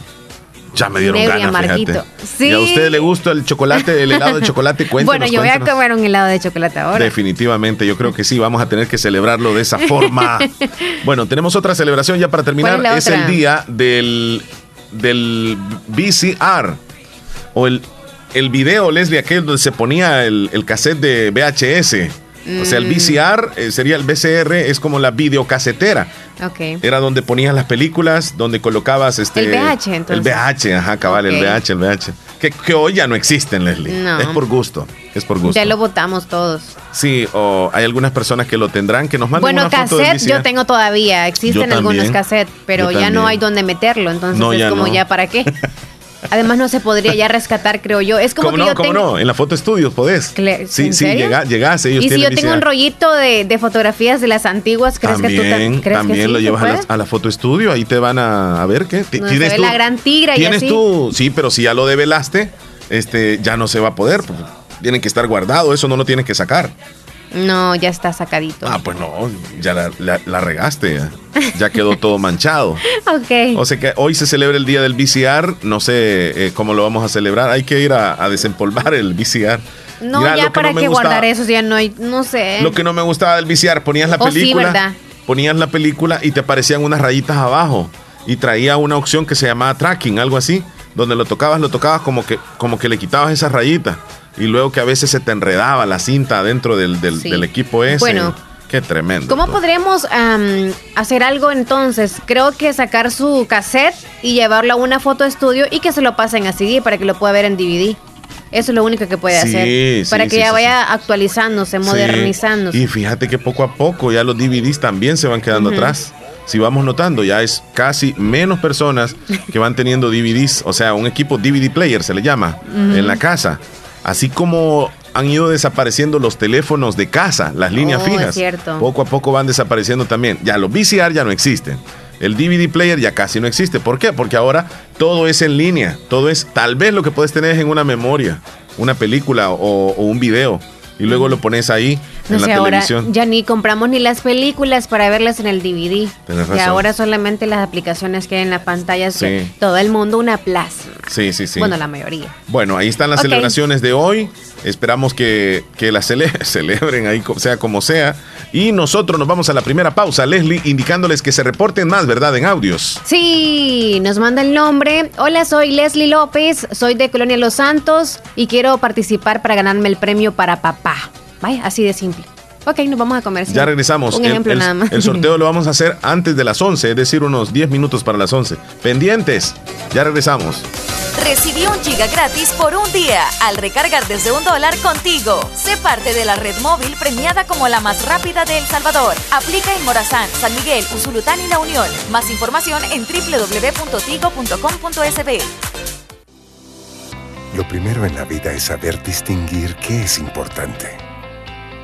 Ya me dieron y ganas, amarguito. fíjate. Sí. ¿Y a usted le gusta el chocolate, el helado de chocolate? Cuéntenos, bueno, yo voy a comer un helado de chocolate ahora. Definitivamente, yo creo que sí, vamos a tener que celebrarlo de esa forma. bueno, tenemos otra celebración ya para terminar. ¿Cuál es Es el día del, del VCR o el, el video, Leslie, aquel donde se ponía el, el cassette de VHS. O sea, el Mm. VCR eh, sería el VCR, es como la videocasetera. Ok. Era donde ponías las películas, donde colocabas este. El VH, entonces. El VH, ajá, cabal, el VH, el VH. Que, que hoy ya no existen, Leslie. No. Es por gusto. Es por gusto. Ya lo votamos todos. Sí, o hay algunas personas que lo tendrán, que nos manden Bueno, una foto del cassette yo tengo todavía. Existen algunos cassettes, pero ya no hay donde meterlo. Entonces No, es como no. ya para qué. Además no se podría ya rescatar, creo yo. Es como ¿Cómo que no? yo ¿Cómo tengo... no? En la foto estudios podés. Cle- Sí, ¿en sí, serio? llega, llegás, ellos Y si yo tengo un VCR. rollito de, de fotografías de las antiguas, ¿crees que tú ta- También, crees también que sí lo llevas a la, puede? a la foto estudio, ahí te van a, a ver qué. Ti- Donde se ve la gran tigra y Tienes así. tú, sí, pero si ya lo develaste, este, ya no se va a poder. Tienen que estar guardado, eso no lo tienes que sacar. No, ya está sacadito. Ah, pues no, ya la, la- la regaste, ya. quedó todo manchado. ok. O sea que hoy se celebra el día del VCR, no sé eh, cómo lo vamos a celebrar, hay que ir a, a desempolvar el VCR. no, Mira, ya para no qué guardar eso, ya no hay, no sé. Lo que no me gustaba del VCR, ponías la Oh, sí, película, ¿verdad? ponías la película y te aparecían unas rayitas abajo y traía una opción que se llamaba tracking, algo así, donde lo tocabas, lo tocabas como que como que le quitabas esas rayitas y luego que a veces se te enredaba la cinta dentro del, del- Sí. del equipo ese. Bueno. Qué tremendo. ¿Cómo todo. podríamos am, hacer algo entonces? Creo que sacar su cassette y llevarlo a una foto estudio y que se lo pasen a CD para que lo pueda ver en DVD. Eso es lo único que puede Sí, hacer. sí, para que sí, ya vaya actualizándose, modernizándose. Y fíjate que poco a poco ya los DVDs también se van quedando Ujú. atrás. Si vamos notando, ya es casi menos personas que van teniendo DVDs, o sea, un equipo DVD player se le llama, en la casa. Así como han ido desapareciendo los teléfonos de casa, las líneas Oh, fijas. cierto. Poco a poco van desapareciendo también. Ya los VCR ya no existen. El DVD player ya casi no existe. ¿Por qué? Porque ahora todo es en línea. Todo es, tal vez lo que puedes tener es en una memoria, una película o, o un video. Y luego lo pones ahí en sé, la ahora televisión. ya ni compramos ni las películas para verlas en el DVD. Y razón. ahora solamente las aplicaciones que hay en la pantalla, Sí. que todo el mundo una plaza. Sí, sí, sí. Bueno, la mayoría. Bueno, ahí están las celebraciones de hoy. Esperamos que, que las cele- celebren ahí, sea como sea. Y nosotros nos vamos a la primera pausa, Leslie, indicándoles que se reporten más, ¿verdad? En audios. Sí, nos manda el nombre. Hola, soy Leslie López, soy de Colonia Los Santos y quiero participar para ganarme el premio para papá. Vaya, así de simple. Ok, nos vamos a comer. Ya regresamos. Un El- ejemplo el, nada más. el sorteo lo vamos a hacer antes de las 11, es decir, unos 10 minutos para las 11. Pendientes. Ya regresamos. Recibí un giga gratis por un día al recargar desde un dólar contigo. Sé parte de la red móvil premiada como la más rápida de El Salvador. Aplica en Morazán, San Miguel, Usulután y La Unión. Más información en www.tigo.com.sb. Lo primero en la vida es saber distinguir qué es importante.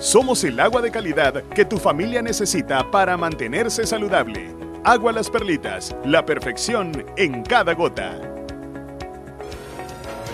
Somos el agua de calidad que tu familia necesita para mantenerse saludable. Agua Las Perlitas, la perfección en cada gota.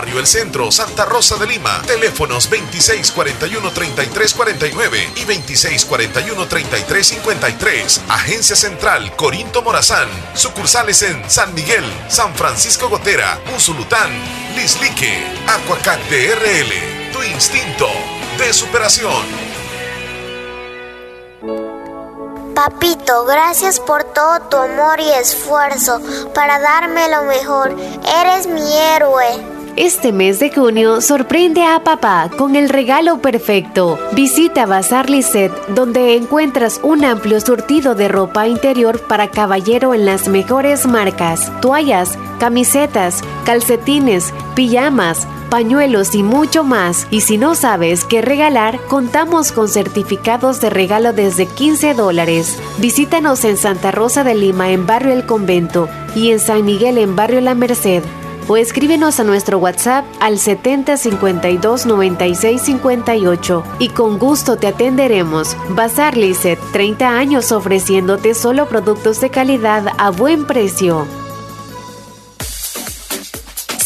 Barrio El Centro, Santa Rosa de Lima. Teléfonos 2641-3349 y 2641-3353. Agencia Central Corinto Morazán. Sucursales en San Miguel, San Francisco Gotera, Usulután, Lislique, Aquacac de RL. Tu instinto de superación. Papito, gracias por todo tu amor y esfuerzo para darme lo mejor. Eres mi héroe. Este mes de junio sorprende a papá con el regalo perfecto. Visita Bazar Lisset, donde encuentras un amplio surtido de ropa interior para caballero en las mejores marcas: toallas, camisetas, calcetines, pijamas pañuelos y mucho más. Y si no sabes qué regalar, contamos con certificados de regalo desde 15 dólares. Visítanos en Santa Rosa de Lima en Barrio El Convento y en San Miguel en Barrio La Merced. O escríbenos a nuestro WhatsApp al 70 52 96 58 y con gusto te atenderemos. Bazar Lisset, 30 años ofreciéndote solo productos de calidad a buen precio.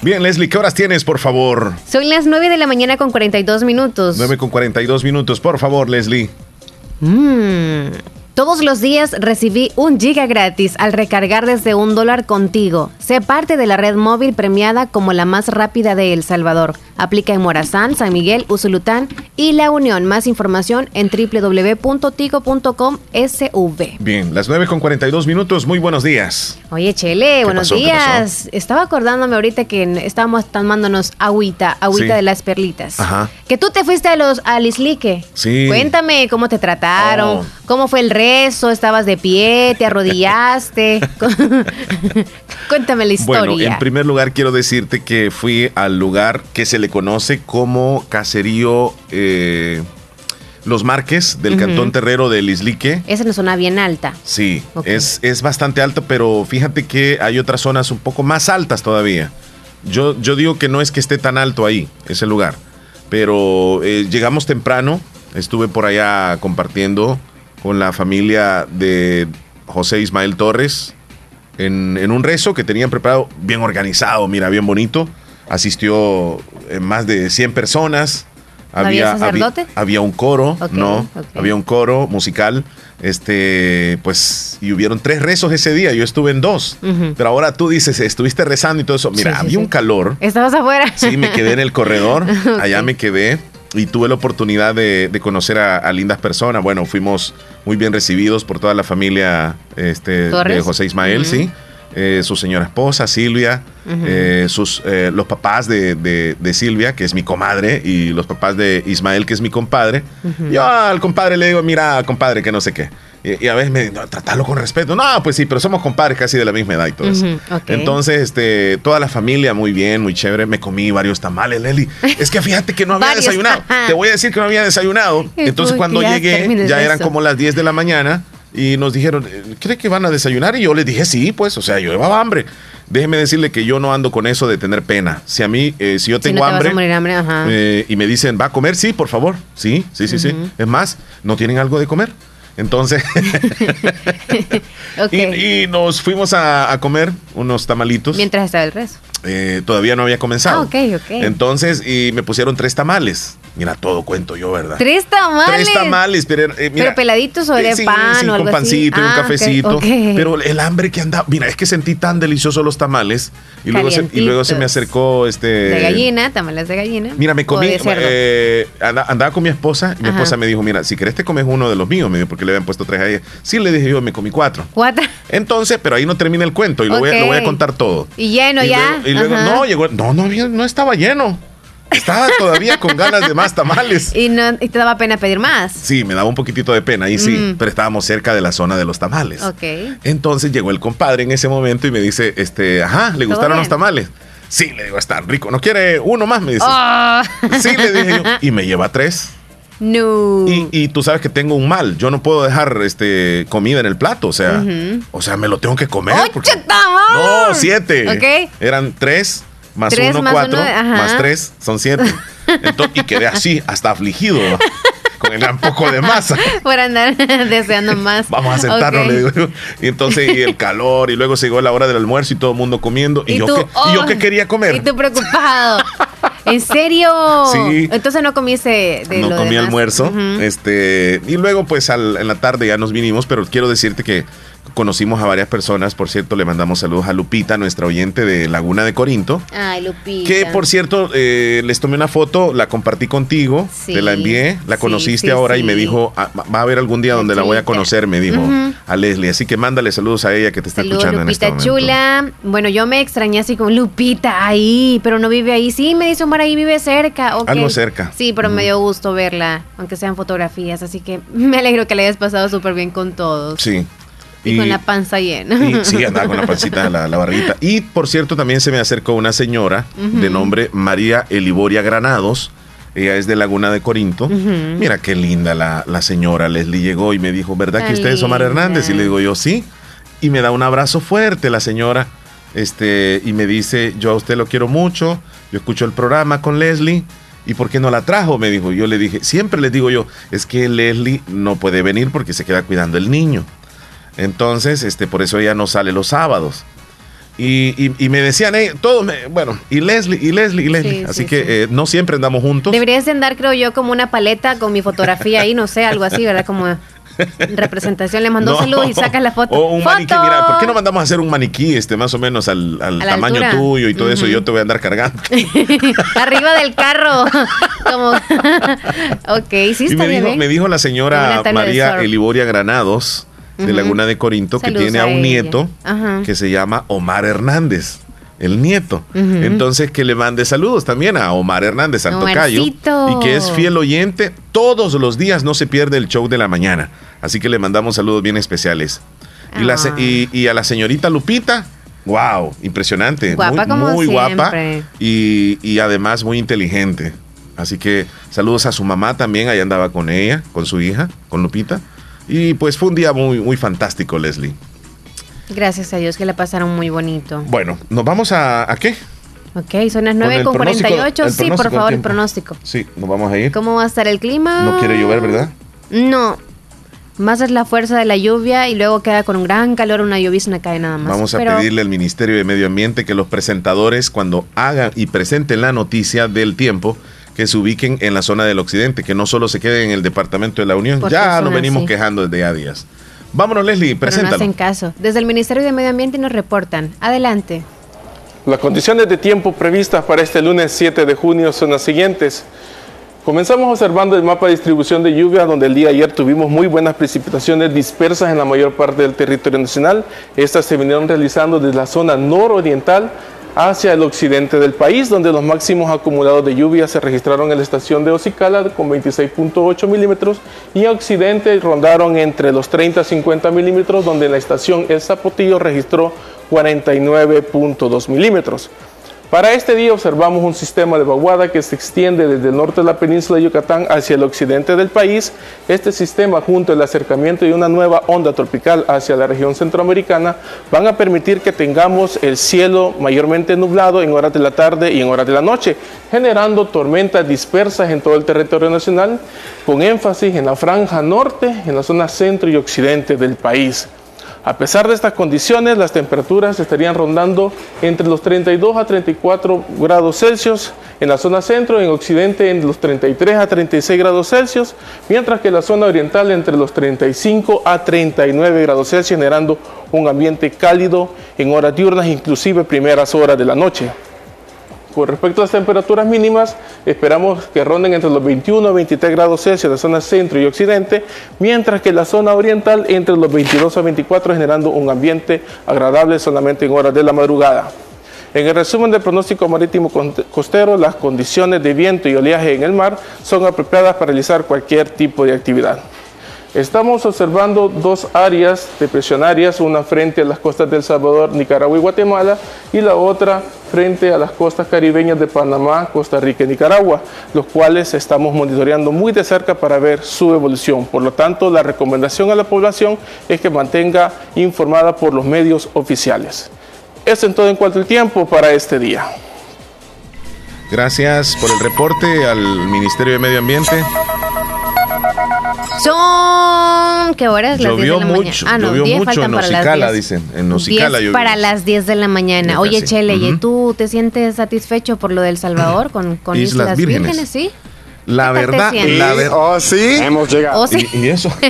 Bien, Leslie, ¿qué horas tienes, por favor? Son las 9 de la mañana con 42 minutos. 9 con 42 minutos, por favor, Leslie. Mmm. Todos los días recibí un giga gratis al recargar desde un dólar contigo. Sé parte de la red móvil premiada como la más rápida de El Salvador. Aplica en Morazán, San Miguel, Usulután y La Unión. Más información en www.tigo.com SV. Bien, las 9 con 42 minutos. Muy buenos días. Oye, Chele, buenos días. Estaba acordándome ahorita que estábamos tomándonos agüita, agüita Sí. de las perlitas. Ajá. Que tú te fuiste a los al Islique. Sí. Cuéntame cómo te trataron, Oh. cómo fue el rezo, estabas de pie, te arrodillaste. Cuéntame la historia. Bueno, en primer lugar quiero decirte que fui al lugar que se le conoce como Caserío eh, Los Márquez del. Cantón Terrero del Islique. Esa es una zona bien alta. Sí, es, es bastante alto, pero fíjate que hay otras zonas un poco más altas todavía. Yo, yo digo que no es que esté tan alto ahí, ese lugar, pero eh, llegamos temprano, estuve por allá compartiendo con la familia de José Ismael Torres en, en un rezo que tenían preparado, bien organizado, mira, bien bonito. Asistió eh, más de 100 personas. ¿Había sacerdote? había, había un coro, no, había un coro musical, este, pues, y hubieron tres rezos ese día, yo estuve en dos, pero ahora tú dices, estuviste rezando y todo eso, mira, Sí, había sí. un calor, ¿Estabas afuera? sí, me quedé en el corredor, allá me quedé y tuve la oportunidad de, de conocer a, a lindas personas, bueno, fuimos muy bien recibidos por toda la familia este, de. José Ismael, sí, Eh, su señora esposa, Silvia, eh, sus, eh, los papás de, de- de Silvia, que es mi comadre, y los papás de Ismael, que es mi compadre. Ujú. Yo al compadre le digo, mira, compadre, que no sé qué. Y, y a veces me dice, no, tratalo con respeto. No, pues sí, pero somos compadres casi de la misma edad y todo eso. Ujú, ok. Entonces, este, toda la familia muy bien, muy chévere. Me comí varios tamales, Leli. Es que fíjate que no había desayunado. Te voy a decir que no había desayunado. Entonces, cuando llegué, ya eran eso. como las 10 de la mañana y nos dijeron, eh, ¿cree que van a desayunar? Y yo les dije, sí, pues, o sea, yo llevaba hambre. Déjeme decirle que yo no ando con eso de tener pena. Si a mí, eh, si yo Si tengo no te vas hambre, a morir de hambre, ajá. eh, y me dicen, ¿va a comer? Sí, por favor. Sí, sí, sí, sí. Es más, ¿no tienen algo de comer? Entonces, y, y nos fuimos a, a comer unos tamalitos. Mientras estaba el rezo. Eh, todavía no había comenzado. Ah, ok, ok. Entonces, y me pusieron tres tamales. Mira, todo cuento yo, ¿verdad? Tres tamales. Tres tamales, pero eh, mira, Pero peladitos de eh, sí, pan sí, o algo con pancito así. y un Ah, cafecito. Pero el hambre que andaba, mira, es que sentí tan deliciosos los tamales y luego, se, y luego se me acercó este de gallina, tamales de gallina. Mira, me comí, eh, anda- andaba con mi esposa y mi Ajá. esposa me dijo, mira, si querés te comes uno de los míos, me dijo, porque le habían puesto tres a ella. Sí, le dije yo, me comí cuatro. Cuatro. Entonces, pero ahí no termina el cuento y lo, voy, a, lo voy a Ok. contar todo. Y lleno y ya. luego, y luego- Ajá. no, llegó, no, no, no estaba lleno. Estaba todavía con ganas de más tamales. Y, no, y te daba pena pedir más. Sí, me daba un poquitito de pena, ahí sí, Mm. pero estábamos cerca de la zona de los tamales. Ok. Entonces llegó el compadre en ese momento y me dice, este, ajá, ¿le ¿Todo gustaron bien? los tamales? Sí, le digo, están ricos. ¿No quiere uno más? Me dice. Ah. Sí, le dije yo. Y me lleva tres. No. Y, y tú sabes que tengo un mal. Yo no puedo dejar este, comida en el plato. O sea, o sea, me lo tengo que comer. porque- ¡Ocho tamales! no, siete. Ok. Eran tres, más uno, más cuatro, uno, más tres, son siete. Entonces, y quedé así, hasta afligido, con el gran poco de masa. Por andar deseando más. Vamos a sentarnos, le digo yo. Y entonces, y el calor, y luego se llegó la hora del almuerzo y todo el mundo comiendo. Y, Y yo, tú, y yo oh, que quería comer. Y tú preocupado. ¿En serio? Sí. Entonces no comiste de no lo comí demás. almuerzo. Este Y luego, pues al- en la tarde ya nos vinimos, pero quiero decirte que conocimos a varias personas. Por cierto, le mandamos saludos a Lupita, nuestra oyente de Laguna de Corinto. Ay, Lupita. Que por cierto, eh, les tomé una foto, la compartí contigo, Sí, te la envié, la conociste sí, ahora y me dijo, "Ah, va a haber algún día donde la voy a conocer, me dijo a Leslie. Así que mándale saludos a ella que te está Saludos, escuchando en este Lupita momento. chula. Bueno, yo me extrañé así como Lupita ahí, pero no vive ahí. Sí, me dice Omar, ahí vive cerca. Algo cerca. Sí, pero me dio gusto verla, aunque sean fotografías. Así que me alegro que le hayas pasado súper bien con todos. Sí. Y, con la panza llena. y- sí, andaba con la pancita, la, la barriguita. Y por cierto, también se me acercó una señora de nombre María Eliboria Granados. Ella es de Laguna de Corinto. Mira qué linda la, la señora. Leslie llegó y me dijo, ¿verdad que usted es Omar. Hernández? Y le digo yo, sí. Y me da un abrazo fuerte la señora. Este, y me dice, yo a usted lo quiero mucho. Yo escucho el programa con Leslie. ¿Y por qué no la trajo? Me dijo. Yo le dije, siempre les digo yo, es que Leslie no puede venir porque se queda cuidando el niño. Entonces, este, por eso ella no sale los sábados. Y, y- y me decían, eh, todos, me- bueno, y Leslie, y Leslie, y Leslie. Sí, Así sí, que sí. eh, no siempre andamos juntos. Deberías de andar, creo yo, como una paleta con mi fotografía ahí, no sé, algo así, ¿verdad? Como representación. Le mandó No. saludos y sacas la foto. O un ¡Foto! maniquí, mira, ¿por qué no mandamos a hacer un maniquí este más o menos al, tamaño altura. tuyo y todo eso? Ujú. Yo te voy a andar cargando. Arriba del carro. Como... ok, sí y me dijo, bien. me dijo la señora María. Eliboria Granados de. Laguna de Corinto que tiene a a un nieto Ajá. que se llama Omar Hernández. El nieto. Entonces, que le mande saludos también a Omar Hernández, al tocayo. Omarcito. Y que es fiel oyente. Todos los días no se pierde el show de la mañana. Así que le mandamos saludos bien especiales. Y, la se- y, y a la señorita Lupita, wow, impresionante. Guapa muy como muy guapa y, y además muy inteligente. Así que saludos a su mamá también, ahí andaba con ella, con su hija, con Lupita. Y pues fue un día muy, muy fantástico, Leslie. Gracias a Dios que la pasaron muy bonito. Bueno, ¿nos vamos a, a qué? Ok, son las Con 9 el con pronóstico- 48. el Sí, por favor, el pronóstico. Sí, nos vamos a ir. ¿Cómo va a estar el clima? No quiere llover, ¿verdad? No. Más es la fuerza de la lluvia y luego queda con un gran calor, una llovizna cae nada más. Vamos a Pero pedirle al Ministerio de Medio Ambiente que los presentadores, cuando hagan y presenten la noticia del tiempo, que se ubiquen en la zona del occidente, que no solo se queden en el departamento de la Unión. Porque ya nos venimos así. quejando desde a días. Vámonos, Leslie, pero no preséntalo. hacen caso. Desde el Ministerio de Medio Ambiente nos reportan. Adelante. Las condiciones de tiempo previstas para este lunes 7 de junio son las siguientes. Comenzamos observando el mapa de distribución de lluvia, donde el día de ayer tuvimos muy buenas precipitaciones dispersas en la mayor parte del territorio nacional. Estas se vinieron realizando desde la zona nororiental hacia el occidente del país, donde los máximos acumulados de lluvia se registraron en la estación de Ocicala con 26.8 milímetros y en occidente rondaron entre los 30 a 50 milímetros, donde la estación El Zapotillo registró 49.2 milímetros. Para este día observamos un sistema de vaguada que se extiende desde el norte de la península de Yucatán hacia el occidente del país. Este sistema, junto al acercamiento de una nueva onda tropical hacia la región centroamericana, van a permitir que tengamos el cielo mayormente nublado en horas de la tarde y en horas de la noche, generando tormentas dispersas en todo el territorio nacional, con énfasis en la franja norte, en la zona centro y occidente del país. A pesar de estas condiciones, las temperaturas estarían rondando entre los 32 a 34 grados Celsius en la zona centro, en occidente en los 33 a 36 grados Celsius, mientras que en la zona oriental entre los 35 a 39 grados Celsius, generando un ambiente cálido en horas diurnas, inclusive primeras horas de la noche. Con respecto a las temperaturas mínimas, esperamos que ronden entre los 21 a 23 grados Celsius en la zona centro y occidente, mientras que en la zona oriental entre los 22 a 24, generando un ambiente agradable solamente en horas de la madrugada. En el resumen del pronóstico marítimo costero, las condiciones de viento y oleaje en el mar son apropiadas para realizar cualquier tipo de actividad. Estamos observando dos áreas depresionarias, una frente a las costas del Salvador, Nicaragua y Guatemala, y la otra frente a las costas caribeñas de Panamá, Costa Rica y Nicaragua, los cuales estamos monitoreando muy de cerca para ver su evolución. Por lo tanto, la recomendación a la población es que mantenga informada por los medios oficiales. Esto en todo en cuanto al tiempo para este día. Gracias por el reporte al Ministerio de Medio Ambiente. Son. ¿Qué horas? Las 10 de Llovió la mucho, mañana. Ah, no, llovió 10 mucho faltan en para las Ocicala, 10. dicen. En Ocicala 10 llovió. para las 10 de la mañana. Ya Oye. Chele, ¿y Ujú. tú te sientes satisfecho por lo del Salvador con, con Islas Islas, Vírgenes. Vírgenes? Sí. La ¿Qué tal te verdad, la verdad. Oh, sí. Hemos llegado. Oh, sí. ¿Y, y eso?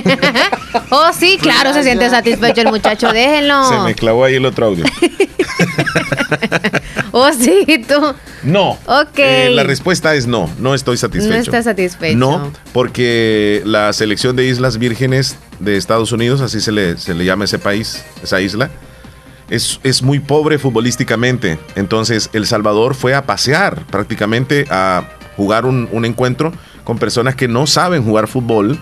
Oh, sí, claro, se siente satisfecho el muchacho. Déjenlo. Se me clavó ahí el otro audio. Oh, sí, tú. No. Ok. Eh, la respuesta es no, no estoy satisfecho. No estás satisfecho. No, porque la selección de Islas Vírgenes de Estados Unidos, así se le, se le llama ese país, esa isla, es, es muy pobre futbolísticamente. Entonces, El Salvador fue a pasear prácticamente a jugar un, un encuentro con personas que no saben jugar fútbol,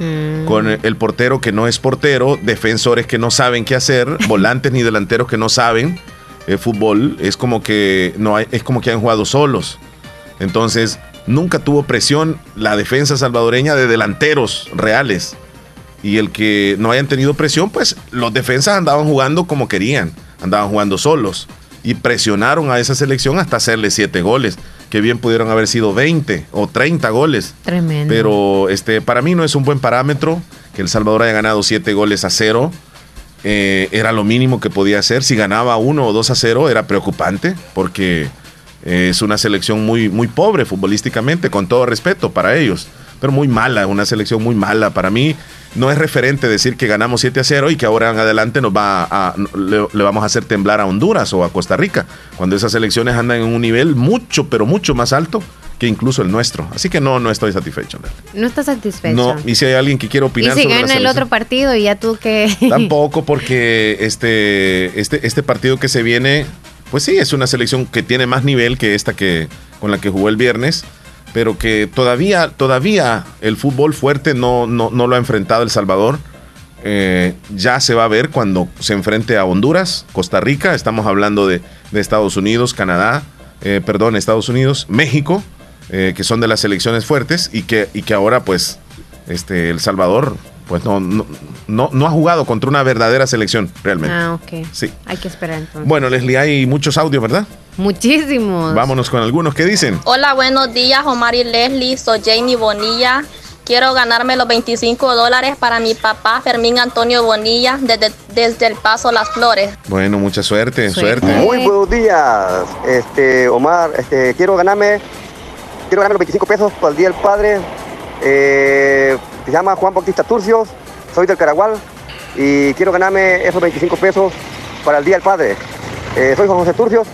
con el portero que no es portero, defensores que no saben qué hacer, volantes ni delanteros que no saben eh, fútbol. Es como que no hay, es como que han jugado solos. Entonces, nunca tuvo presión la defensa salvadoreña de delanteros reales. Y el que no hayan tenido presión, pues los defensas andaban jugando como querían, andaban jugando solos. Y presionaron a esa selección hasta hacerle siete goles, que bien pudieron haber sido 20 o 30 goles. Tremendo. Pero este, para mí no es un buen parámetro que El Salvador haya ganado siete goles a cero. eh, era lo mínimo que podía hacer. Si ganaba 1 o 2 a 0 era preocupante porque eh, es una selección muy, muy pobre futbolísticamente, con todo respeto para ellos, pero muy mala, una selección muy mala. Para mí no es referente decir que ganamos 7 a 0 y que ahora en adelante nos va a, le, le vamos a hacer temblar a Honduras o a Costa Rica, cuando esas selecciones andan en un nivel mucho, pero mucho más alto que incluso el nuestro. Así que no, no estoy satisfecho. No estás satisfecho. No, y si hay alguien que quiere y opinar si sobre la gana el otro partido y ya tú que... Tampoco porque este, este, este partido que se viene, pues sí, es una selección que tiene más nivel que esta que con la que jugó el viernes, pero que todavía, todavía el fútbol fuerte no, no, no lo ha enfrentado El Salvador. Eh, ya se va a ver cuando se enfrente a Honduras, Costa Rica, estamos hablando de, de Estados Unidos, Canadá, eh, perdón, Estados Unidos, México, eh, que son de las selecciones fuertes y que, y que ahora pues este, El Salvador pues no, no, no, no ha jugado contra una verdadera selección realmente. Ah, ok. Sí. Hay que esperar entonces. Bueno, Leslie, hay muchos audios, ¿verdad? Muchísimos. Vámonos con algunos. ¿Qué dicen? Hola, buenos días, Omar y Leslie. Soy Jamie Bonilla. Quiero ganarme los 25 dólares para mi papá Fermín Antonio Bonilla desde, desde El Paso Las Flores. Bueno, mucha suerte, suerte. Muy buenos días, este Omar. Este quiero ganarme, quiero ganarme los 25 pesos para el día del padre. Eh, se llama Juan Bautista Turcios, soy del Caragual y quiero ganarme esos 25 pesos para el día del padre. Eh, soy Juan José Turcios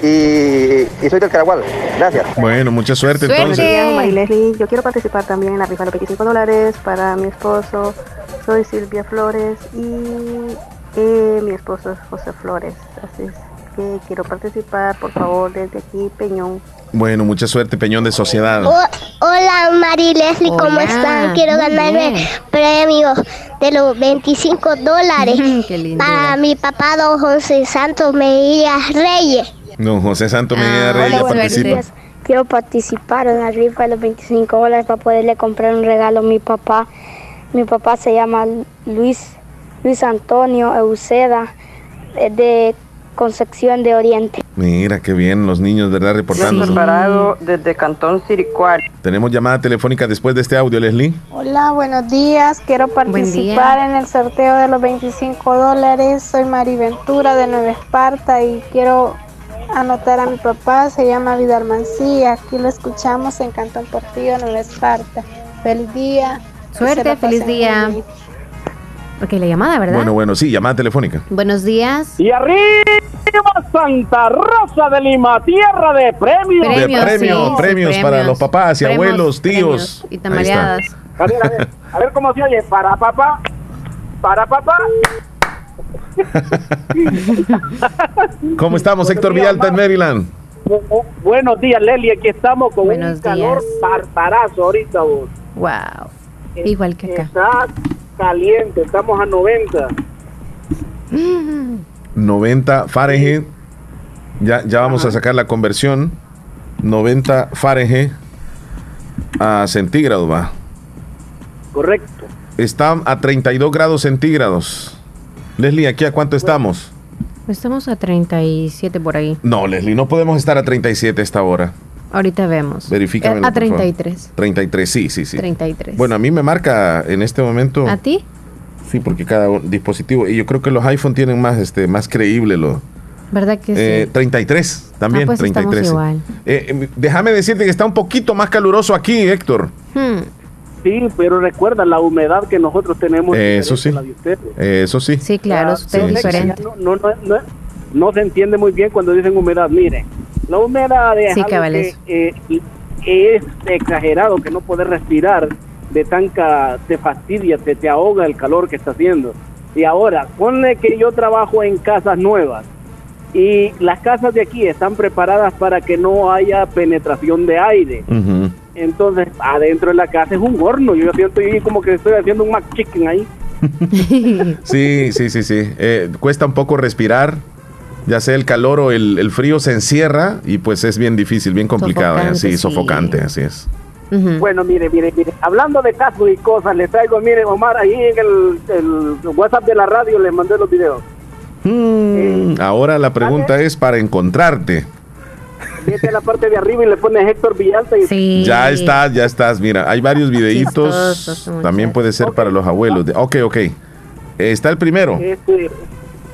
y, y soy del Caragual. Gracias. Bueno, mucha suerte, Buenos entonces. días, Mari Leslie. Yo quiero participar también en la rifa de los 25 dólares para mi esposo. Soy Silvia Flores y eh, mi esposo es José Flores. Así es que quiero participar, por favor, desde aquí, Peñón. Bueno, mucha suerte, Peñón de Sociedad. Oh, hola Mari Leslie, ¿cómo Hola, están? Quiero muy ganarme bien. premios de los 25 dólares Qué lindo. para mi papá don José Santos Mejía Reyes. Don José Santo Ah, Medina Reyes ya participa. Quiero participar en la rifa de los 25 dólares para poderle comprar un regalo a mi papá. Mi papá se llama Luis, Luis Antonio Euseda, es de Concepción de Oriente. Mira, qué bien, los niños, ¿verdad? Reportándose. Alvarado desde Cantón Siricuar. Tenemos llamada telefónica después de este audio, Leslie. Hola, buenos días. Quiero participar en el sorteo de los 25 dólares. Soy Mari Ventura de Nueva Esparta y quiero anotar a mi papá. Se llama Vidal Mancilla. Aquí lo escuchamos en Cantón Portillo, Nueva Esparta. Feliz día. Suerte, feliz día. bien. Ok, la llamada, ¿verdad? Bueno, bueno, sí, llamada telefónica. Buenos días. Y arriba Santa Rosa de Lima, tierra de premios. de premios, sí, sí, premios para premios. los papás y Premios, abuelos, tíos. premios y está. A ver, a ver, a ver cómo se oye. Para papá, para papá. ¿Cómo estamos, Héctor Villalta en Maryland? Bu- bu- Buenos días, Leli. Aquí estamos con Buenos un calor días. barbarazo ahorita. vos. Wow. Igual que acá. Está caliente, estamos a 90. 90 Fahrenheit. Ya, ya vamos a sacar la conversión. 90 Fahrenheit a centígrados, va. Correcto. Está a 32 grados centígrados. Leslie, ¿aquí a cuánto estamos? Estamos a 37 por ahí. No, Leslie, no podemos estar a 37 a esta hora. Ahorita vemos. Verifícamelo, Eh, a por favor. 33. 33, sí, sí, sí. 33. Bueno, a mí me marca en este momento. ¿A ti? Sí, porque cada un- dispositivo. Y yo creo que los iPhone tienen más, este, más creíble lo. ¿Verdad que Eh, sí? 33, también, Ah, pues estamos 33. sí. igual. Eh, eh, déjame decirte que está un poquito más caluroso aquí, Héctor. Hmm. Sí, pero recuerda la humedad que nosotros tenemos. es Eso sí. la de ustedes. Eso sí. Sí, claro, sí, diferente. No, no, no, no, se entiende muy bien cuando dicen humedad. Miren, la humedad es Sí, algo que eh, es exagerado que no puedes respirar de tanca, te fastidia, te, te ahoga el calor que está haciendo. Y ahora, ponle que yo trabajo en casas nuevas y las casas de aquí están preparadas para que no haya penetración de aire. Entonces, adentro de la casa es un horno. Yo siento ahí como que estoy haciendo un McChicken ahí. Sí, sí, sí, sí. Eh, cuesta un poco respirar. Ya sea el calor o el, el frío se encierra y pues es bien difícil, bien complicado. Sofocante, así, sí. sofocante, así es. Bueno, mire, mire, mire. Hablando de casos y cosas, les traigo, mire, Omar, ahí en el, el WhatsApp de la radio les mandé los videos. Mm, ahora la pregunta es para encontrarte. Vete a la parte de arriba y le pones Héctor Villalta y Ya estás, ya estás. Mira, hay varios videitos. También puede ser para los abuelos. de- ok, ok. Está el primero. Este,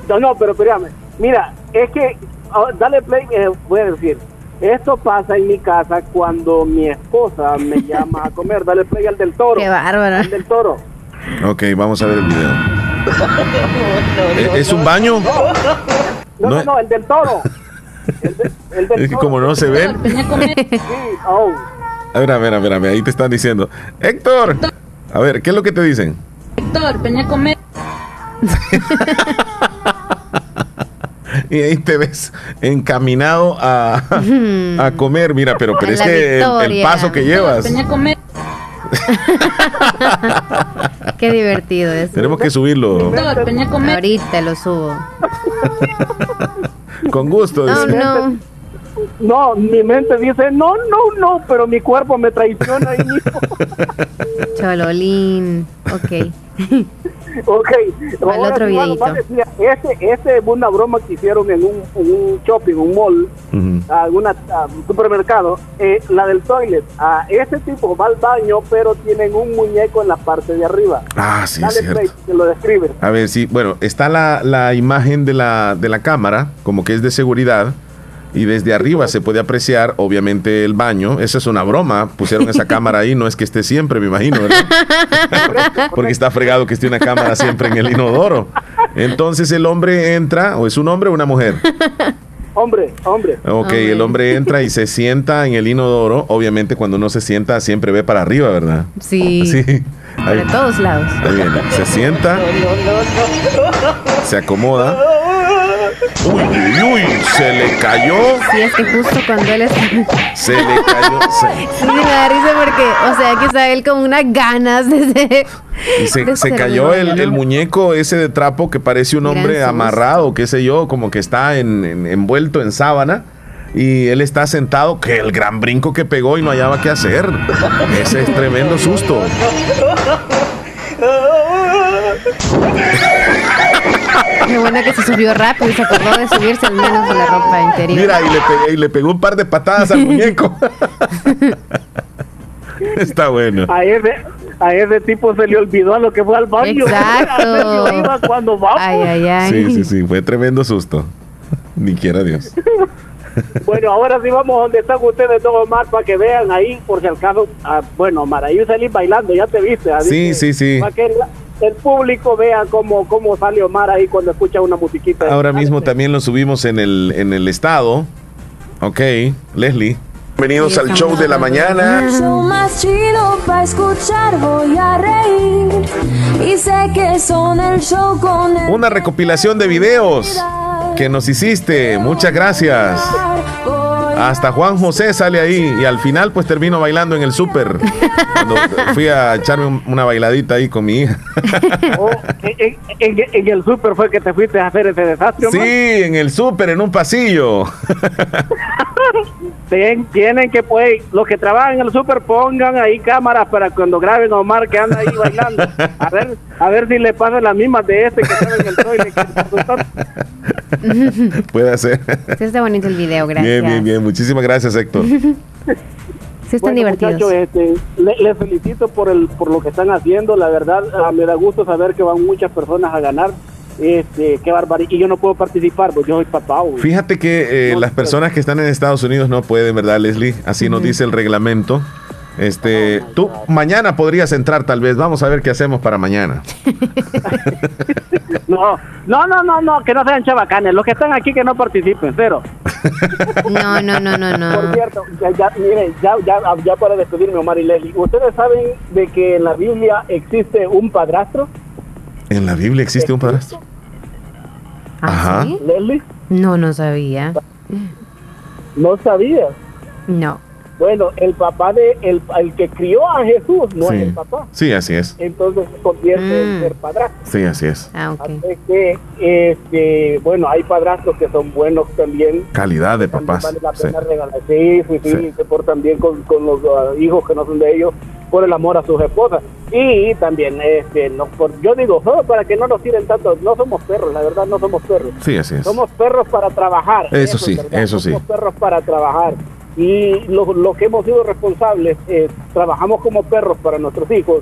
no, no, pero espérame. Mira, es que, oh, dale play, eh, voy a decir. Esto pasa en mi casa cuando mi esposa me llama a comer. Dale play al del toro. Qué bárbaro. Al del toro. Ok, vamos a ver el video. ¿E- ¿Es un baño? No, no, No- no, el del toro. El, de- el del Es que toro. como no se ven. Sí, oh. A ver, a ver, a ver, a ver, ahí te están diciendo. Héctor, a ver, ¿qué es lo que te dicen? Héctor, ven a comer. Y ahí te ves encaminado a, a comer, mira, pero, pero es que el, paso que llevas. Qué divertido eso. Tenemos que subirlo. Ahorita lo subo. con gusto. No, dice. no. No, mi mente dice, no, no, no, pero mi cuerpo me traiciona ahí mismo. Chololín. Ok. Ok. Al otro vale, mira, Este, este es una broma que hicieron en un, en un shopping, un mall, Ujú. alguna ah, supermercado, eh, la del toilet. A ese tipo va al baño, pero tienen un muñeco en la parte de arriba. Ah, sí, Dale es cierto. play, que lo describe. A ver, sí, bueno, está la, la imagen de la, de la cámara, como que es de seguridad, y desde arriba se puede apreciar, obviamente, el baño. Esa es una broma, pusieron esa cámara ahí, no es que esté siempre, me imagino, ¿verdad? Porque está fregado que esté una cámara siempre en el inodoro. Entonces el hombre entra, o es un hombre o una mujer. Hombre, hombre. Ok, el hombre entra y se sienta en el inodoro. Obviamente cuando uno se sienta siempre ve para arriba, ¿verdad? Sí. Sí. Para todos lados. ahí viene. Se sienta, se acomoda. Uy, uy, uy, se le cayó. Sí, es que justo cuando él está... Se le cayó. se- Sí, me da risa porque, o sea, que está él con unas ganas de ser- y se, de se cayó el, el muñeco ese de trapo que parece un hombre amarrado, qué sé yo, como que está en- en- envuelto en sábana. Y él está sentado, que el gran brinco que pegó y no hallaba qué hacer. Ese es tremendo susto. Qué bueno que se subió rápido y se acordó de subirse al menos de la ropa interior. Mira, y le, pegué, y le pegó un par de patadas al muñeco. Está bueno. A ese, a ese tipo se le olvidó a lo que fue al baño. Exacto. A iba cuando vamos. Ay, ay, ay. Sí, sí, sí, fue tremendo susto. Ni quiera Dios. Bueno, ahora sí vamos donde están ustedes, don Omar, para que vean ahí, por si al caso, ah, bueno, Omar, ahí salí bailando, ya te viste. ah, Sí, sí, sí. El, público vea cómo, cómo sale Omar ahí cuando escucha una musiquita. Ahora mismo también lo subimos en el, en el estado. Ok, Leslie. Bienvenidos al show de la mañana. show más chido para escuchar voy a reír y sé que son el show con el Una recopilación de videos que nos hiciste. Muchas gracias. Hasta Juan José sale ahí y al final pues termino bailando en el súper. Cuando fui a echarme un- una bailadita ahí con mi hija. Oh, en, en- en el súper fue que te fuiste a hacer ese desastre, Sí, en el súper, en un pasillo. Tien- tienen que, pues, los que trabajan en el súper pongan ahí cámaras para cuando graben a Omar que anda ahí bailando. A ver, a ver si le pasan las mismas de este que está en el toilet. que- Puede ser. Sí, está bonito el video, gracias. Bien, bien, bien. Muchísimas gracias, Héctor. Sí, están Bueno, divertidos. este, le- les felicito por el por lo que están haciendo. La verdad, ah, me da gusto saber que van muchas personas a ganar. Este, qué barbaridad. Y yo no puedo participar, porque yo soy papá. güey. Fíjate que eh, las personas que están en Estados Unidos no pueden, ¿verdad, Leslie? Así nos dice el reglamento. Este, tú mañana podrías entrar tal vez. Vamos a ver qué hacemos para mañana. No, no, no, no, no, que no sean chavacanes. Los que están aquí que no participen, cero. No, no, no, no, no. Por cierto, ya, ya, miren, ya, ya, ya para despedirme, Omar y Leslie, ¿ustedes saben de que en la Biblia existe un padrastro? En la Biblia existe un padrastro. Ajá. ¿Sí? ¿Leslie? No, no sabía. ¿No sabías? No. Bueno, el papá de, el, el que crió a Jesús no es el papá. Sí, así es. Entonces se convierte en Mm. ser padrastro. Sí, así es. Ah, ok. Así que, este, bueno, hay padrastros que son buenos también. Calidad de papás. Vale la Sí. regalar. Sí, sí, sí, Sí. se portan bien con, con los ah, hijos que no son de ellos por el amor a sus esposas. Y también, este, no, por, yo digo, solo para que no nos tiren tanto, no somos perros, la verdad no somos perros. Sí, así es. Somos perros para trabajar. Eso es sí, eso sí. Somos perros para trabajar. Y lo, lo que hemos sido responsables, eh, trabajamos como perros para nuestros hijos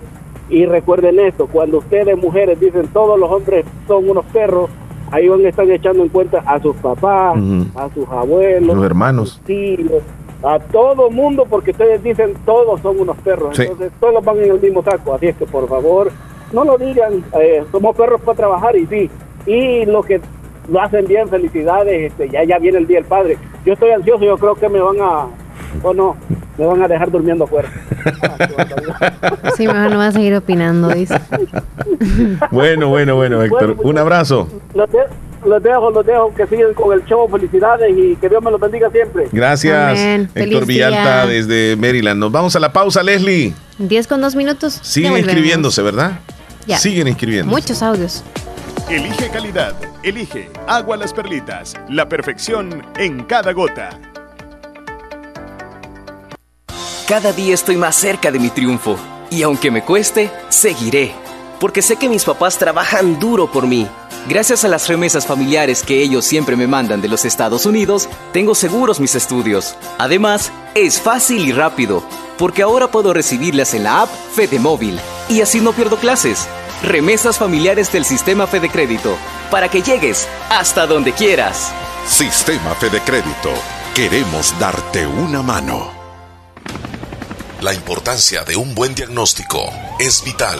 Y recuerden esto, cuando ustedes mujeres dicen todos los hombres son unos perros, ahí van están echando en cuenta a sus papás, a sus abuelos, Los hermanos. a sus tíos, a todo mundo, porque ustedes dicen todos son unos perros. Sí. Entonces todos van en el mismo saco. Así es que por favor, no lo digan, eh, somos perros para trabajar y sí. Y lo que lo hacen bien, felicidades, este, ya, ya viene el Día del Padre. Yo estoy ansioso, yo creo que me van a, o no, me van a dejar durmiendo afuera. Sí, mejor no va a seguir opinando, dice. Bueno, bueno, bueno, Héctor. Un abrazo. Los, de- los dejo, los dejo, que sigan con el show, felicidades y que Dios me los bendiga siempre. Gracias, Amén. Héctor Feliz Villalta día. desde Maryland. Nos vamos a la pausa, Leslie. 10 con 2 minutos. Siguen inscribiéndose, ¿verdad? Ya. Siguen inscribiendo. Muchos audios. Elige calidad. Elige Agua Las Perlitas. La perfección en cada gota. Cada día estoy más cerca de mi triunfo y aunque me cueste, seguiré, porque sé que mis papás trabajan duro por mí. Gracias a las remesas familiares que ellos siempre me mandan de los Estados Unidos, tengo seguros mis estudios. Además, es fácil y rápido, porque ahora puedo recibirlas en la app Fede Móvil y así no pierdo clases. Remesas familiares del sistema Fede Crédito, para que llegues hasta donde quieras. Sistema Fede Crédito. Queremos darte una mano. La importancia de un buen diagnóstico es vital.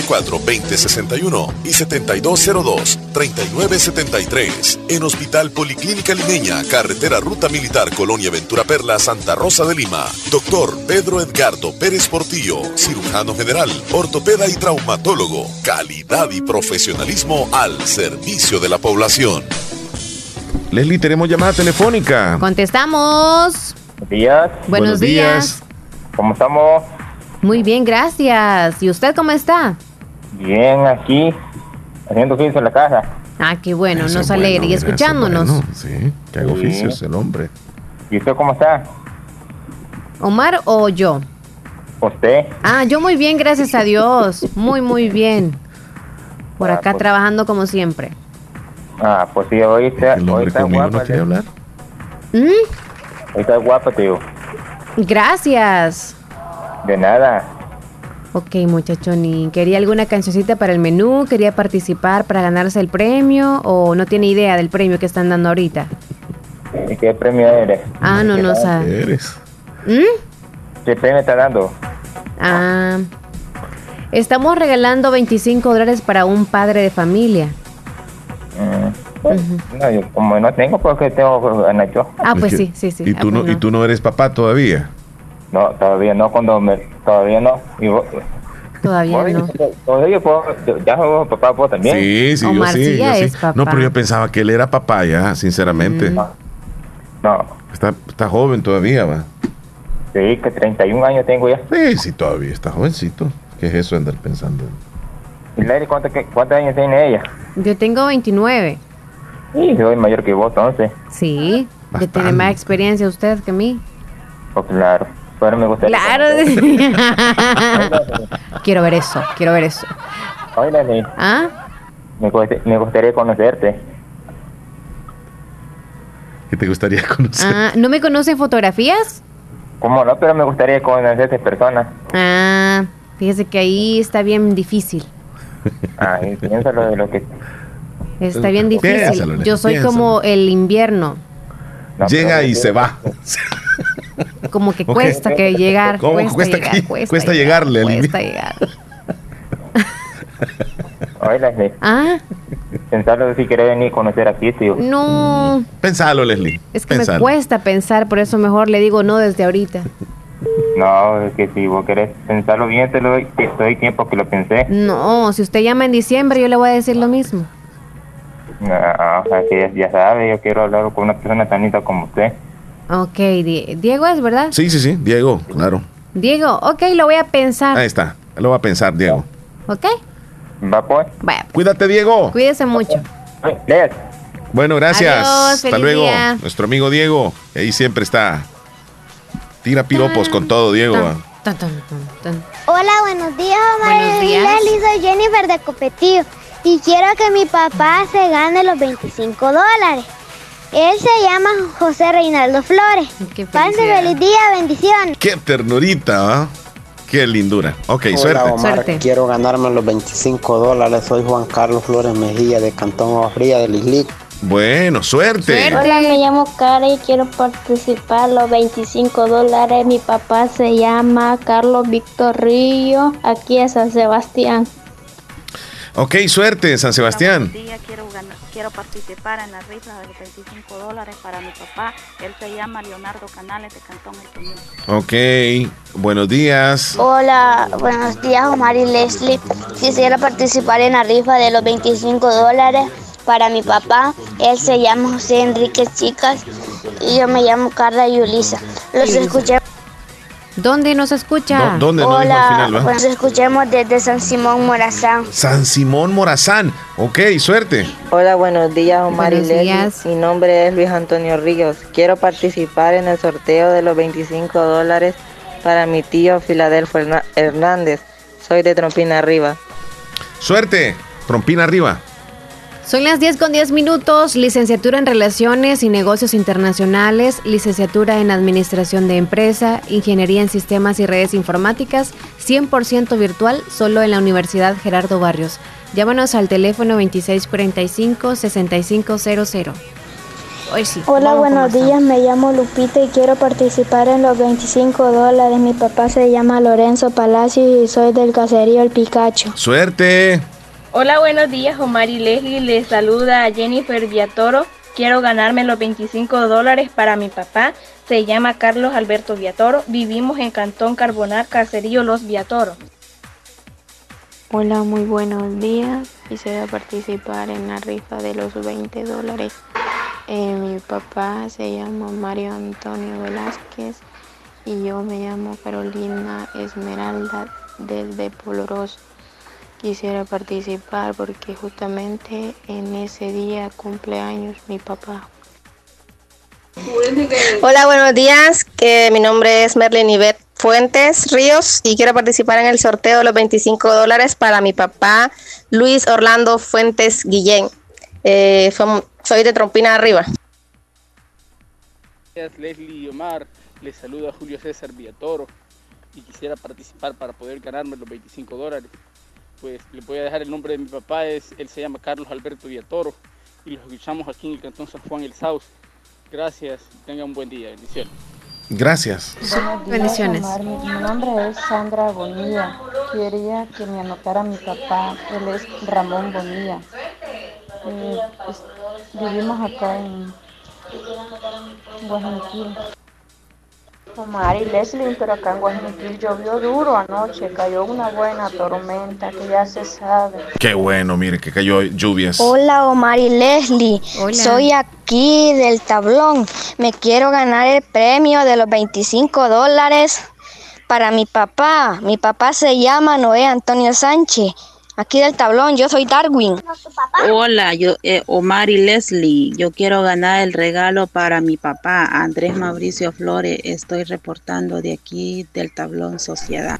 2061 y 7202 3973 en Hospital Policlínica Limeña, Carretera Ruta Militar Colonia Ventura Perla, Santa Rosa de Lima. Doctor Pedro Edgardo Pérez Portillo, cirujano general, ortopeda y traumatólogo. Calidad y profesionalismo al servicio de la población. Leslie, tenemos llamada telefónica. Contestamos. Buenos días. Buenos días. ¿Cómo estamos? Muy bien, gracias. ¿Y usted cómo está? Bien, aquí, haciendo oficio en la casa. Ah, qué bueno, Eso nos bueno, alegra. Y escuchándonos. bueno. Sí, que haga Sí. oficios el hombre. ¿Y usted cómo está? ¿Omar o yo? ¿Usted? Ah, yo muy bien, gracias a Dios. Muy, muy bien. Por Ah, acá pues. trabajando como siempre. Ah, pues sí, hoy está, El hoy está conmigo guapa. no quiere hablar. ¿Mm? Hoy está guapa, tío. Gracias. De nada. Ok, muchachoni. ¿Quería alguna cancioncita para el menú? ¿Quería participar para ganarse el premio? ¿O no tiene idea del premio que están dando ahorita? ¿Y qué premio eres? Ah, no, no sabe. Eres. ¿Mm? ¿Qué premio está dando? Ah. Estamos regalando 25 dólares para un padre de familia. Mm. No, yo como no tengo, porque tengo ganar yo. Ah, pues Es que- sí, sí, sí. ¿Y Ah, tú, no, pues ¿Y tú no eres papá todavía? No, todavía no, cuando me, todavía no. Y vos, Todavía no. todavía puedo, ya sos papá vos también. Sí, sí, yo sí. sí yo ya sí. No, pero yo pensaba que él era papá ya, sinceramente. Mm. No. Está, está joven todavía, va. Sí, que 31 años tengo ya. Sí, sí, todavía está jovencito. ¿Qué es eso de andar pensando? ¿Y Larry, ¿cuántos, años tiene ella? Yo tengo 29. Sí, soy mayor que vos, entonces. Sí. Que tiene más experiencia usted que mí. Pues claro. Pero me gustaría. Claro. quiero ver eso, quiero ver eso. ¿Ah? me, gustaría conocerte. ¿Qué te gustaría conocer? Ah, ¿No me conocen fotografías? ¿Cómo no? Pero me gustaría conocerte en persona. Ah, fíjese que ahí está bien difícil. Ay, piénsalo de lo que. Está bien difícil. Yo soy piénsalo. como el invierno. Llega y se va. Como que cuesta que llegar. ¿Cómo cuesta, cuesta llegar, que- cuesta, cuesta llegar, llegarle al Cuesta invierno? llegar. Oye, Leslie, Ah, pensarlo si querés venir a conocer aquí, tío. no. Pensalo, Leslie. Es que me cuesta pensar, por eso mejor le digo no desde ahorita. No, es que si vos querés pensarlo bien, te lo doy, te doy tiempo que lo pensé. No, si usted llama en diciembre, yo le voy a decir lo mismo. No, es que ya, ya sabe, yo quiero hablar con una persona tan linda como usted. Ok, Die- Diego es, ¿verdad? Sí, sí, sí, Diego, claro. Diego, ok, lo voy a pensar. Ahí está. Lo va a pensar, Diego. ¿Ok? Va pues. Vaya, Cuídate, Diego. cuídese mucho. Bueno, gracias. Adiós, Hasta luego. día. Nuestro amigo Diego. Ahí siempre está. Tira piropos con todo, Diego. Tan, tan, tan, tan. Hola, buenos días, Omar Buenos y días. Soy Jennifer de Copetillo y quiero que mi papá se gane los 25 dólares. Él se llama José Reinaldo Flores. Pase felicidad. feliz día, bendiciones. Qué ternurita, ¿ah? Qué lindura. Ok, Hola, suerte. Omar, quiero ganarme los 25 dólares. Soy Juan Carlos Flores Mejía de Cantón Agua Fría del Islic. Bueno, suerte. Hola, me llamo Cara y quiero participar los 25 dólares. Mi papá se llama Carlos Víctor Río, aquí en San Sebastián. Ok, suerte, San Sebastián. día quiero ganar- quiero participar en la rifa de los 25 dólares para mi papá. Él se llama Leonardo Canales de Cantón El. Ok, buenos días. Hola, buenos días, Omar y Leslie. Quisiera participar en la rifa de los 25 dólares para mi papá. Él se llama José Enrique Chicas y yo me llamo Carla Yulisa. Los escuché. ¿Dónde nos escucha? ¿Dó- dónde? No dijo al Hola, final, ¿va? nos escuchemos desde San Simón Morazán. San Simón Morazán. Ok, suerte. Hola, buenos días, Omar Buenos y Leslie. días. Mi nombre es Luis Antonio Ríos. Quiero participar en el sorteo de los 25 dólares para mi tío Filadelfo Hernández. Soy de Trompina Arriba. Suerte. Trompina arriba. Son las 10 con 10 minutos, licenciatura en Relaciones y Negocios Internacionales, licenciatura en Administración de Empresa, Ingeniería en Sistemas y Redes Informáticas, 100% virtual, solo en la Universidad Gerardo Barrios. Llámanos al teléfono 2645-6500. Hoy sí. Hola, buenos días. Me llamo Lupita y quiero participar en los 25 dólares. Mi papá se llama Lorenzo Palacio y soy del caserío El Picacho. Suerte. Hola, buenos días, Omar y Leslie. Les saluda a Jennifer Viatoro. Quiero ganarme los 25 dólares para mi papá. Se llama Carlos Alberto Viatoro. Vivimos en Cantón Carbonar, Caserío Los Viatoro. Hola, muy buenos días. Quisiera participar en la rifa de los 20 dólares. Eh, mi papá se llama Mario Antonio Velázquez y yo me llamo Carolina Esmeralda desde Poloros. Quisiera participar porque justamente en ese día cumpleaños mi papá. Hola, buenos días. Que mi nombre es Merlin Ivet Fuentes Ríos y quiero participar en el sorteo de los 25 dólares para mi papá Luis Orlando Fuentes Guillén. Eh, soy de Trompina Arriba. Gracias, Leslie y Omar. Les saluda Julio César Villatoro y quisiera participar para poder ganarme los 25 dólares. Pues le voy a dejar el nombre de mi papá, es, él se llama Carlos Alberto Villatoro y los escuchamos aquí en el Cantón San Juan El Sauce. Gracias, tengan un buen día, bendiciones. Gracias. Bendiciones. Mi, nombre es Sandra Bonilla. Quería que me anotara mi papá. Él es Ramón Bonilla. Eh, pues, vivimos acá en Guayaquil. Omar y Leslie, pero acá en Guayaquil llovió duro anoche, cayó una buena tormenta que ya se sabe. Qué bueno, mire, que cayó lluvias. Hola Omar y Leslie, soy aquí del tablón. Me quiero ganar el premio de los 25 dólares para mi papá. Mi papá se llama Noé Antonio Sánchez. Aquí del tablón, yo soy Darwin. Hola, yo eh, Omar y Leslie. Yo quiero ganar el regalo para mi papá, Andrés Mauricio Flores. Estoy reportando de aquí del tablón Sociedad.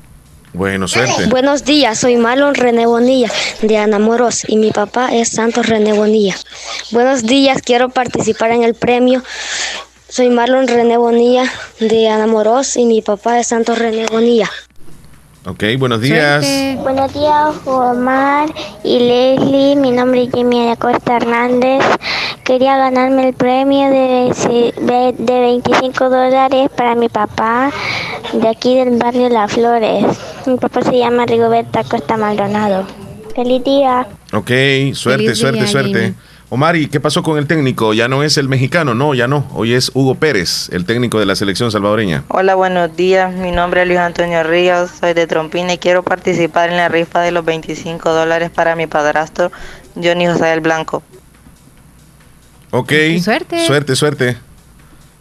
Bueno, suerte. Buenos días, soy Marlon René Bonilla de Anamoros y mi papá es Santos René Bonilla. Buenos días, quiero participar en el premio. Soy Marlon René Bonilla de Anamoros y mi papá es Santos René Bonilla. Ok, buenos días. Buenos días, Omar y Leslie. Mi nombre es Jimmy Acosta Hernández. Quería ganarme el premio de, de, de 25 dólares para mi papá de aquí del barrio Las Flores. Mi papá se llama Rigoberto Acosta Maldonado. Feliz día. Ok, suerte, Feliz suerte, día, suerte. Jimmy. Omar, ¿y qué pasó con el técnico? ¿Ya no es el mexicano? No, ya no. Hoy es Hugo Pérez, el técnico de la selección salvadoreña. Hola, buenos días. Mi nombre es Luis Antonio Ríos, soy de Trompina y quiero participar en la rifa de los 25 dólares para mi padrastro Johnny José del Blanco. Ok. Suerte. Suerte, suerte.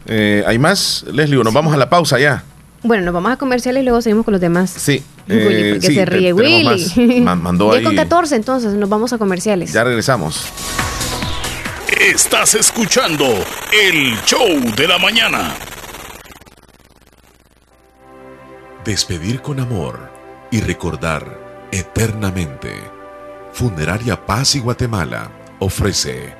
Eh, ¿Hay más, Leslie? ¿O nos vamos a la pausa ya? Bueno, nos vamos a comerciales y luego seguimos con los demás. Sí. Willy, eh, porque sí, se ríe Willy. más. Ma- mandó ahí. con 14, entonces nos vamos a comerciales. Ya regresamos. Estás escuchando el show de la mañana. Despedir con amor y recordar eternamente. Funeraria Paz y Guatemala ofrece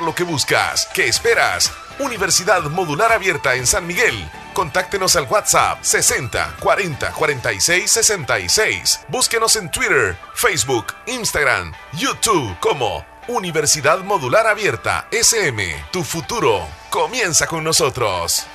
lo que buscas. ¿Qué esperas? Universidad Modular Abierta en San Miguel. Contáctenos al WhatsApp 60 40 46 66. Búsquenos en Twitter, Facebook, Instagram, YouTube como Universidad Modular Abierta SM. Tu futuro comienza con nosotros.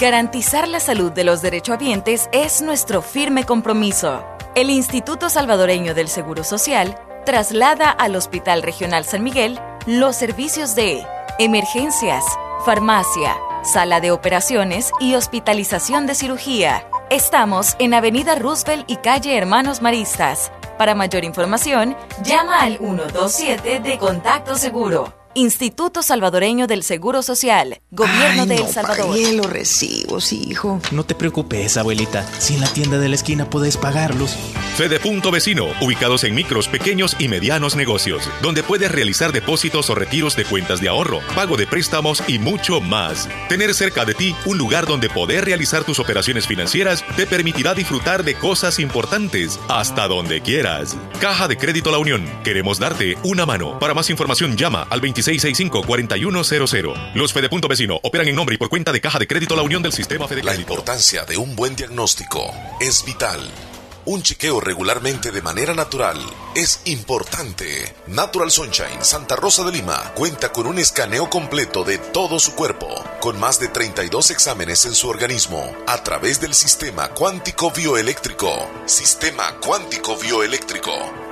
Garantizar la salud de los derechohabientes es nuestro firme compromiso. El Instituto Salvadoreño del Seguro Social traslada al Hospital Regional San Miguel los servicios de emergencias, farmacia, sala de operaciones y hospitalización de cirugía. Estamos en Avenida Roosevelt y calle Hermanos Maristas. Para mayor información, llama al 127 de Contacto Seguro. Instituto Salvadoreño del Seguro Social, Gobierno Ay, de no El Salvador. pagué los recibos, hijo. No te preocupes, abuelita. Si en la tienda de la esquina puedes pagarlos. Fede Punto Vecino, ubicados en micros, pequeños y medianos negocios, donde puedes realizar depósitos o retiros de cuentas de ahorro, pago de préstamos y mucho más. Tener cerca de ti un lugar donde poder realizar tus operaciones financieras te permitirá disfrutar de cosas importantes hasta donde quieras. Caja de Crédito La Unión, queremos darte una mano. Para más información llama al 2665-4100. Los Fede Punto Vecino operan en nombre y por cuenta de Caja de Crédito La Unión del Sistema Fede La importancia de un buen diagnóstico es vital. Un chequeo regularmente de manera natural es importante. Natural Sunshine Santa Rosa de Lima cuenta con un escaneo completo de todo su cuerpo, con más de 32 exámenes en su organismo, a través del sistema cuántico bioeléctrico. Sistema cuántico bioeléctrico.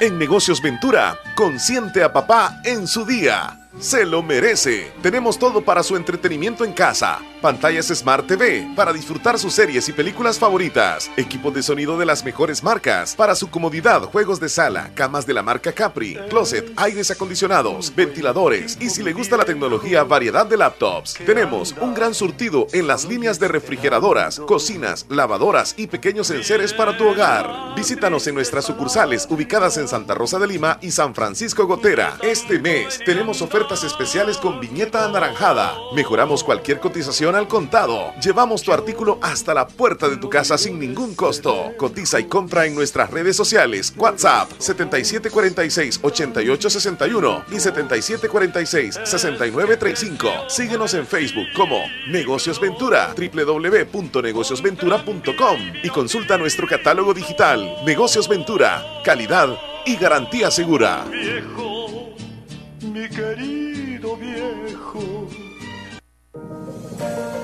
En Negocios Ventura, consiente a papá en su día. Se lo merece. Tenemos todo para su entretenimiento en casa. Pantallas Smart TV para disfrutar sus series y películas favoritas. Equipos de sonido de las mejores marcas. Para su comodidad, juegos de sala, camas de la marca Capri, closet, aires acondicionados, ventiladores y si le gusta la tecnología, variedad de laptops. Tenemos un gran surtido en las líneas de refrigeradoras, cocinas, lavadoras y pequeños enseres para tu hogar. Visítanos en nuestras sucursales ubicadas en Santa Rosa de Lima y San Francisco Gotera. Este mes tenemos ofertas especiales con viñeta anaranjada. Mejoramos cualquier cotización al contado. Llevamos tu artículo hasta la puerta de tu casa sin ningún costo. Cotiza y compra en nuestras redes sociales. WhatsApp 7746-8861 y 7746-6935. Síguenos en Facebook como Negocios Ventura, www.negociosventura.com y consulta nuestro catálogo digital. Negocios Ventura, calidad y garantía segura. mi querido viejo. thank you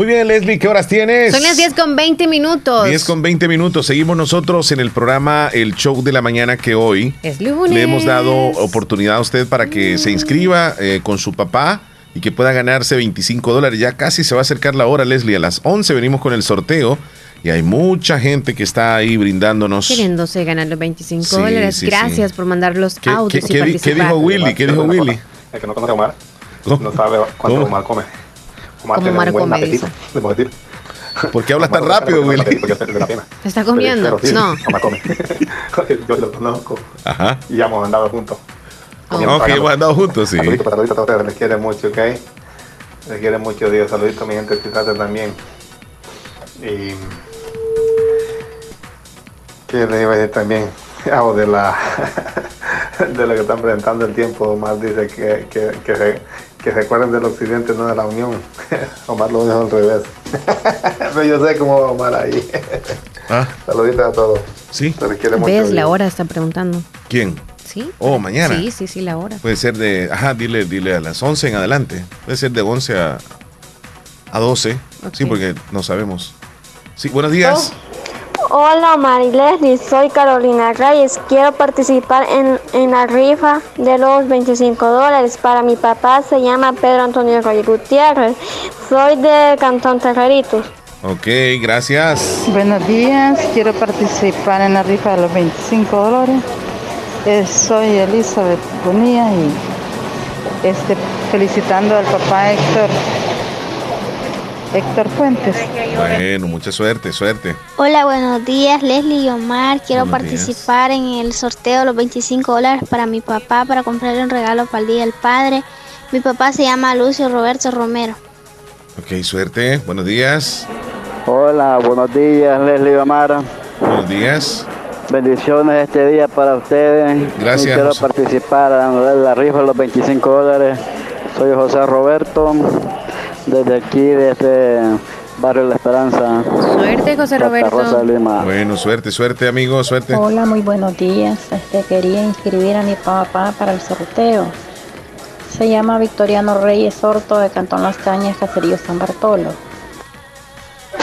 Muy bien, Leslie, ¿qué horas tienes? Son las 10 con 20 minutos. 10 con 20 minutos. Seguimos nosotros en el programa El Show de la Mañana que hoy Es lunes. le hemos dado oportunidad a usted para que se inscriba eh, con su papá y que pueda ganarse 25 dólares. Ya casi se va a acercar la hora, Leslie. A las 11 venimos con el sorteo y hay mucha gente que está ahí brindándonos. Queriéndose ganar los 25 Sí, dólares. sí, Gracias sí. por mandar los ¿Qué, audios qué- y qué di- qué participar. dijo Willy? ¿Qué dijo Willy? El que no conoce a Omar no sabe cuánto ¿Cómo? Omar come. Como buen come, apetito. de por decir. ¿Por qué hablas tan rápido, Willy? porque es de la pena. ¿Se está comiendo? Pero sí, No. Omar come. Yo lo conozco Ajá. y ya hemos andado juntos. Ok, hemos andado juntos, sí. Saluditos para a ustedes, les quiere mucho, ¿ok? Les quiere mucho Dios. Saluditos a mi gente de también. Y. ¿Qué le iba a decir también? Hago de la. de lo que están presentando el tiempo. Omar dice que, que, que, se, que se acuerden del occidente, no de la unión. Omar lo dijo al revés. Pero yo sé cómo va Omar ahí. Ah, Saluditos a todos. Sí. ¿Ves la hora? Está preguntando. ¿Quién? ¿Sí? Oh, mañana. Sí, sí, sí, la hora. Puede ser de, ajá, dile, dile a las 11 en adelante. Puede ser de 11 a, a 12. Sí, porque no sabemos. Sí, buenos días. Hola Marilesli, soy Carolina Reyes. Quiero participar en, en la rifa de los 25 dólares. Para mi papá se llama Pedro Antonio Roy Gutiérrez. Soy de Cantón Terreritos. Ok, gracias. Buenos días, quiero participar en la rifa de los 25 dólares. Eh, soy Elizabeth Bonilla y este, felicitando al papá Héctor Héctor Fuentes. Bueno, mucha suerte, suerte. Hola, buenos días, Leslie y Omar. Quiero Buenos días. participar en el sorteo de los 25 dólares para mi papá para comprarle un regalo para el Día del Padre. Mi papá se llama Lucio Roberto Romero. Ok, suerte. Buenos días. Hola, buenos días, Leslie y Omar. Buenos días. Bendiciones este día para ustedes. Gracias, Y quiero José. participar en la rifa de los 25 dólares. Soy José Roberto, desde aquí, desde Barrio La Esperanza. Suerte, José Santa Roberto. Rosa de Lima. Bueno, suerte, suerte, amigo, suerte. Hola, muy buenos días. Este, quería inscribir a mi papá para el sorteo. Se llama Victoriano Reyes Horto de Cantón Las Cañas, Caserío San Bartolo.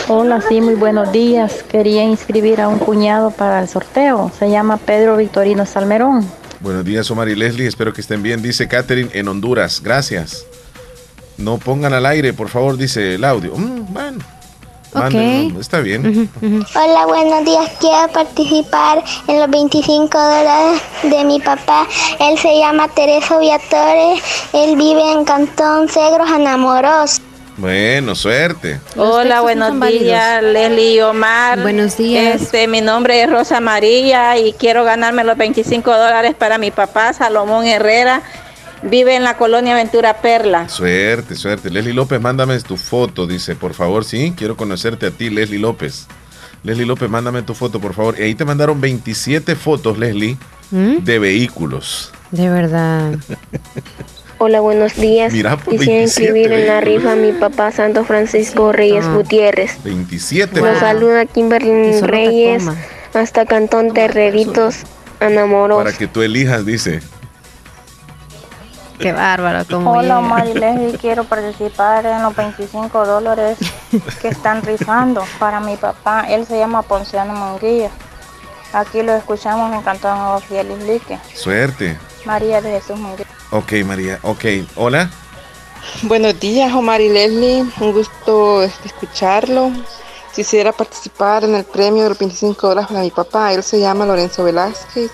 Hola, sí, muy buenos días. Quería inscribir a un cuñado para el sorteo. Se llama Pedro Victorino Salmerón. Buenos días, Omar y Leslie. Espero que estén bien. Dice Catherine en Honduras. Gracias. No pongan al aire, por favor, dice el audio. Mm, bueno. Está bien. Hola, buenos días. Quiero participar en los 25 dólares de mi papá. Él se llama Tereso Viatore. Él vive en Cantón Segros, Anamoros. Bueno, suerte. Hola, buenos días, Leslie y Omar. Buenos días. Este, mi nombre es Rosa María y quiero ganarme los 25 dólares para mi papá, Salomón Herrera. Vive en la colonia Ventura Perla. Suerte, suerte. Leslie López, mándame tu foto. Dice, por favor, sí, quiero conocerte a ti, Leslie López. Leslie López, mándame tu foto, por favor. Y ahí te mandaron 27 fotos, Leslie, ¿Mm? de vehículos. De verdad. Hola, buenos días. Mira, por Quisiera 27 inscribir en la rifa a mi papá Santo Francisco Reyes Ah. Gutiérrez. 27. Los saluda Kimberly Reyes hasta Cantón Terreritos, Anamoros. Para que tú elijas, dice. Qué bárbaro. Como Hola, y Leslie. Quiero participar en los 25 dólares que están rifando para mi papá. Él se llama Ponciano Munguía. Aquí lo escuchamos en Cantón Nuevo Fiel Islique. Suerte. María de Jesús Munguía. Ok, María. Ok. Hola. Buenos días, Omar y Leslie. Un gusto este, escucharlo. Quisiera participar en el premio de los 25 dólares para mi papá. Él se llama Lorenzo Velázquez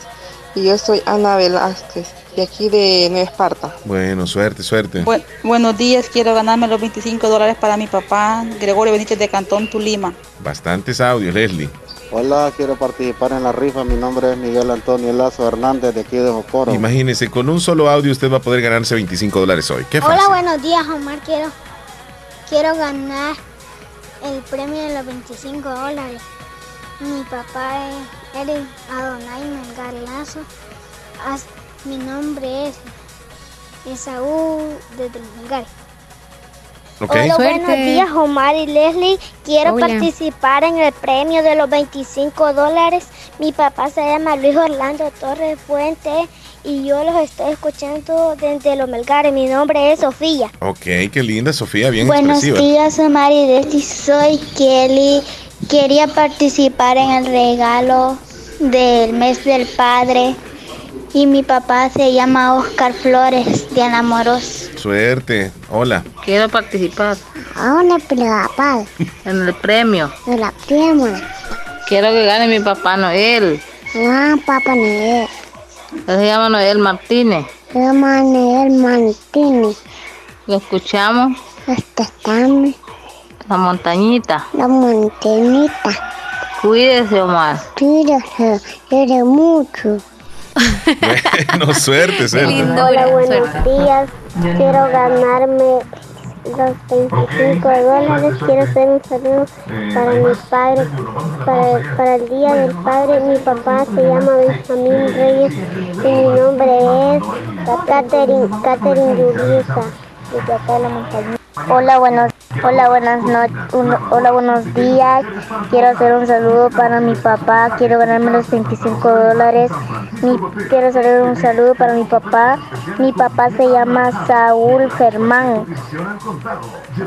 y yo soy Ana Velázquez, de aquí de Nueva Esparta. Bueno, suerte, suerte. Bu- buenos días, quiero ganarme los 25 dólares para mi papá, Gregorio Benítez de Cantón Tulima. Bastantes audios, Leslie. Hola, quiero participar en la rifa. Mi nombre es Miguel Antonio Lazo Hernández de aquí de Jocoro. Imagínese, con un solo audio usted va a poder ganarse 25 dólares hoy. Qué fácil. Hola, buenos días, Omar. Quiero, quiero ganar el premio de los 25 dólares. Mi papá es Eric Adonai Melgar Lazo. Mi nombre es Esaú desde el Melgar. Ok. Hola, Suerte. buenos días, Omar y Leslie. Quiero Hola. participar en el premio de los 25 dólares. Mi papá se llama Luis Orlando Torres Fuente y yo los estoy escuchando desde los Melgares. Mi nombre es Sofía. Ok, qué linda, Sofía, bien Buenos expresiva. días, Omar y Leslie. Soy Kelly. Quería participar en el regalo del mes del padre. Y mi papá se llama Oscar Flores de Anamoros. Suerte. Hola. Quiero participar Ahora, papá. en el premio. De la prima. Quiero que gane mi papá Noel. Ah, papá Noel. Él se llama Noel Martínez. Se llama Noel Martínez. Lo escuchamos. Hasta estamos. La montañita. La montañita. Cuídese, Omar. Cuídese. Quiere mucho. Bueno, suerte, suerte. Hola, buenos días. Quiero ganarme los 25 dólares. Quiero hacer un saludo para mi padre, para, para el Día del Padre. Mi papá se llama Benjamín Reyes y mi nombre es Catherine, Catherine desde acá de la montaña. Hola, buenos, hola, buenas noches, hola, buenos días. Quiero hacer un saludo para mi papá. Quiero ganarme los 25 dólares. Quiero hacer un saludo para mi papá. Mi papá se llama Saúl Germán.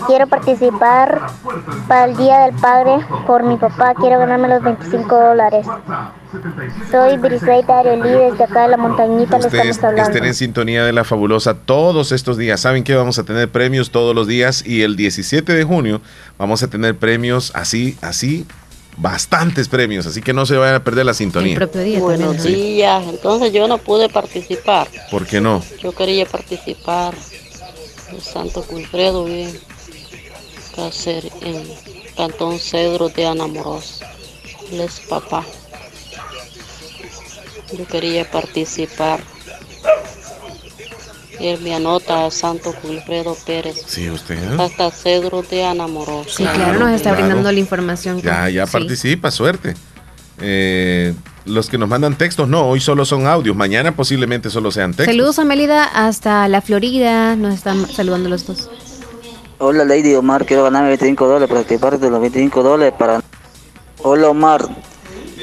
Quiero participar para el Día del Padre por mi papá. Quiero ganarme los 25 dólares. Soy Briseida Arelí desde acá de la montañita. Le Ustedes estamos hablando. estén en sintonía de la fabulosa todos estos días. Saben que vamos a tener premios todos los días y el 17 de junio vamos a tener premios así, así, bastantes premios. Así que no se vayan a perder la sintonía. Buenos Sí. días. Entonces yo no pude participar. ¿Por qué no? Yo quería participar. El Santo Wilfredo bien. En Cantón Cedro de Anamoros. Él es papá. Yo quería participar. Y él me anota a Santo Wilfredo Pérez. Sí, usted. Hasta Cedro de Anamoros. Sí, claro, nos está claro. brindando la información. Ya, ya Sí. participa, suerte. Eh, los que nos mandan textos, no, hoy solo son audios. Mañana posiblemente solo sean textos. Saludos a Melida hasta la Florida. Nos están saludando los dos. Hola Lady Omar, quiero ganarme 25 dólares para que parte de los 25 dólares para... Hola Omar,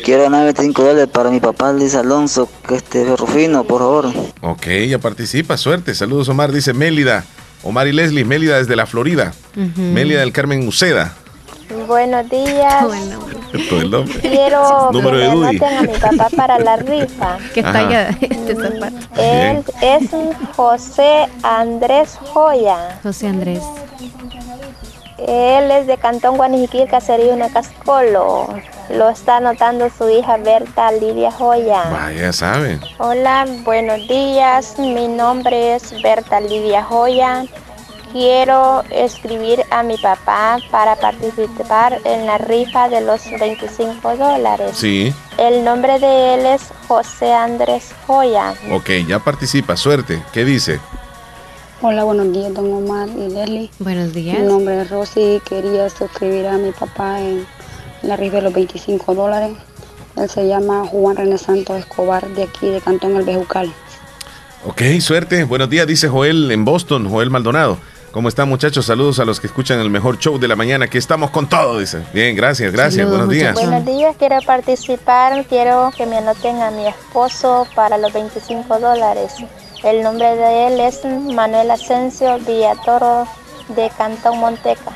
quiero ganarme 25 dólares para mi papá Luis Alonso, que este Rufino, por favor. Ok, ya participa, suerte. Saludos, Omar, dice Mélida. Omar y Leslie, Mélida desde la Florida. Mélida del Carmen Uceda. Buenos días. Todo el nombre. Quiero que Número me anoten a mi papá para la rifa. ¿Qué Ajá. talla este zapato? Él es José Andrés Joya. José Andrés. Él es de Cantón Guanijiquil, Caserío Cascolo. Lo está anotando su hija Berta Lidia Joya. Vaya, ya saben. Hola, buenos días. Mi nombre es Berta Lidia Joya. Quiero escribir a mi papá para participar en la rifa de los 25 dólares. Sí. El nombre de él es José Andrés Joya. Ok, ya participa, suerte. ¿Qué dice? Hola, buenos días, don Omar y Leslie. Buenos días. Mi nombre es Rosy. Quería suscribir a mi papá en la rifa de los 25 dólares. Él se llama Juan René Santos Escobar, de aquí, de Cantón El Bejucal. Ok, suerte. Buenos días, dice Joel en Boston, Joel Maldonado. ¿Cómo están muchachos? Saludos a los que escuchan el mejor show de la mañana, que estamos con todo, dice. Bien, gracias, gracias. Buenos días. Buenos días, quiero participar. Quiero que me anoten a mi esposo para los 25 dólares. El nombre de él es Manuel Asensio Villatoro de Cantón Monteca.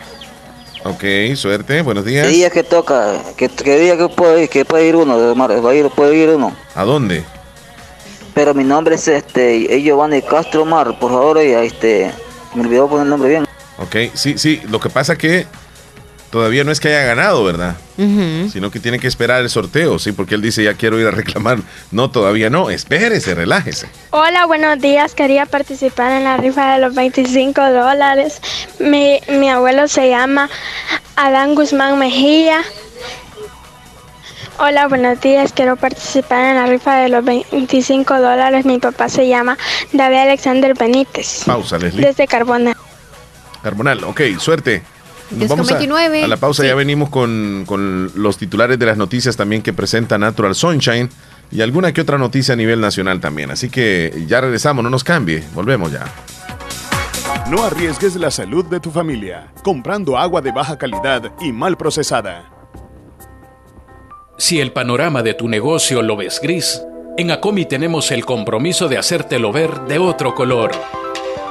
Ok, suerte. Buenos ¿Qué días. día que toca? ¿Qué, qué día que puede ir? Que puede ir uno? ¿Va a ir, puede ir uno? ¿A dónde? Pero mi nombre es este, es Giovanni Castro Omar, por favor, y este, me olvidó poner el nombre bien. Ok, sí, sí. Lo que pasa que todavía no es que haya ganado, ¿verdad? Sino que tiene que esperar el sorteo, ¿sí? Porque él dice, ya quiero ir a reclamar. No, todavía no. Espérese, relájese. Hola, buenos días. Quería participar en la rifa de los 25 dólares. Mi, mi abuelo se llama Adán Guzmán Mejía. Hola, buenos días. Quiero participar en la rifa de los 25 dólares. Mi papá se llama David Alexander Benítez. Pausa, Leslie. Desde Carbona. Carbonal, ok, suerte. Nos 10 con vamos a- 29. A, la pausa Sí. ya venimos con, con los titulares de las noticias también que presenta Natural Sunshine y alguna que otra noticia a nivel nacional también. Así que ya regresamos, no nos cambie, volvemos ya. No arriesgues la salud de tu familia comprando agua de baja calidad y mal procesada. Si el panorama de tu negocio lo ves gris, en Acomi tenemos el compromiso de hacértelo ver de otro color.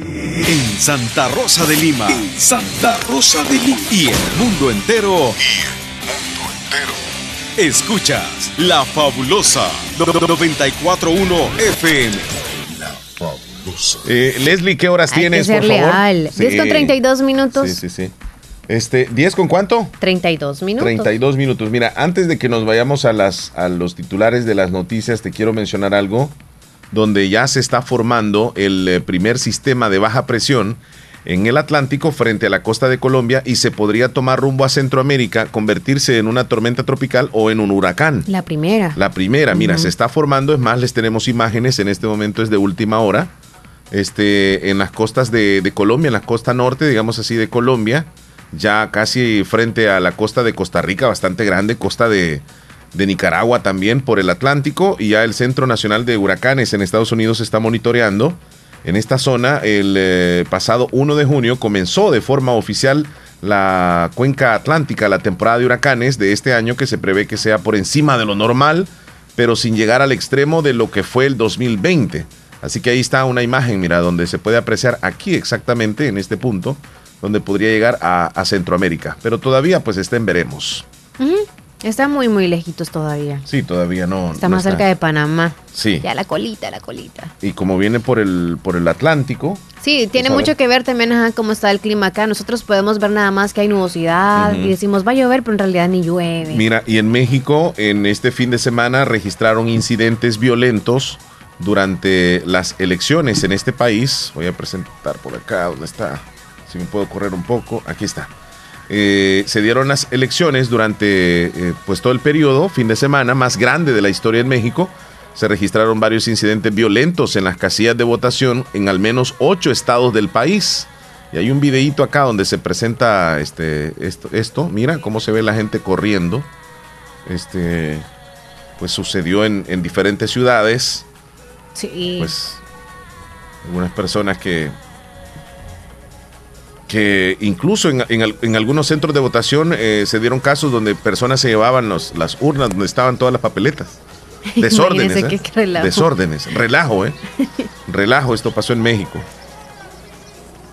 En Santa Rosa de Lima. Santa Rosa de Lima. Y el mundo entero. Escuchas La Fabulosa 941 FM. Eh, Leslie, ¿qué horas Hay que tienes, ser por favor? leal. 10 con 32 minutos. Sí, sí, sí. Este, ¿10 con cuánto? 32 minutos. 32 minutos. Mira, antes de que nos vayamos a, las, a los titulares de las noticias, te quiero mencionar algo donde ya se está formando el eh, primer sistema de baja presión en el Atlántico frente a la costa de Colombia y se podría tomar rumbo a Centroamérica, convertirse en una tormenta tropical o en un huracán. La primera. La primera, mira, se está formando, es más, les tenemos imágenes, en este momento es de última hora, este, en las costas de, de Colombia, en la costa norte, digamos así, de Colombia, ya casi frente a la costa de Costa Rica, bastante grande, costa de, de Nicaragua también por el Atlántico, y ya el Centro Nacional de Huracanes en Estados Unidos está monitoreando. En esta zona, el eh, pasado 1 de junio comenzó de forma oficial la cuenca atlántica, la temporada de huracanes de este año que se prevé que sea por encima de lo normal, pero sin llegar al extremo de lo que fue el 2020. Así que ahí está una imagen, mira, donde se puede apreciar aquí exactamente, en este punto, donde podría llegar a, Centroamérica. Pero todavía pues está en veremos. Ujú. Está muy, muy lejitos todavía. Sí, todavía no. Está no más cerca de Panamá. Sí. Ya la colita, la colita. Y como viene por el, por el Atlántico, Sí, tiene Pues, mucho que ver también ajá, cómo está el clima acá. Nosotros podemos ver nada más que hay nubosidad y decimos va a llover, pero en realidad ni llueve. Mira, y en México, en este fin de semana, registraron incidentes violentos durante las elecciones en este país. Voy a presentar por acá, ¿dónde está? Si me puedo correr un poco, aquí está. Eh, se dieron las elecciones durante eh, pues todo el periodo, fin de semana más grande de la historia en México. Se registraron varios incidentes violentos en las casillas de votación en al menos ocho estados del país. Y hay un videíto acá donde se presenta este, esto, esto. Mira cómo se ve la gente corriendo. Este, pues sucedió en, en diferentes ciudades. Sí. Pues algunas personas que que incluso en, en al- en algunos centros de votación eh, se dieron casos donde personas se llevaban los- las urnas donde estaban todas las papeletas. Desórdenes. ¿eh? relajo. Desórdenes. Relajo, ¿eh? Relajo, esto pasó en México.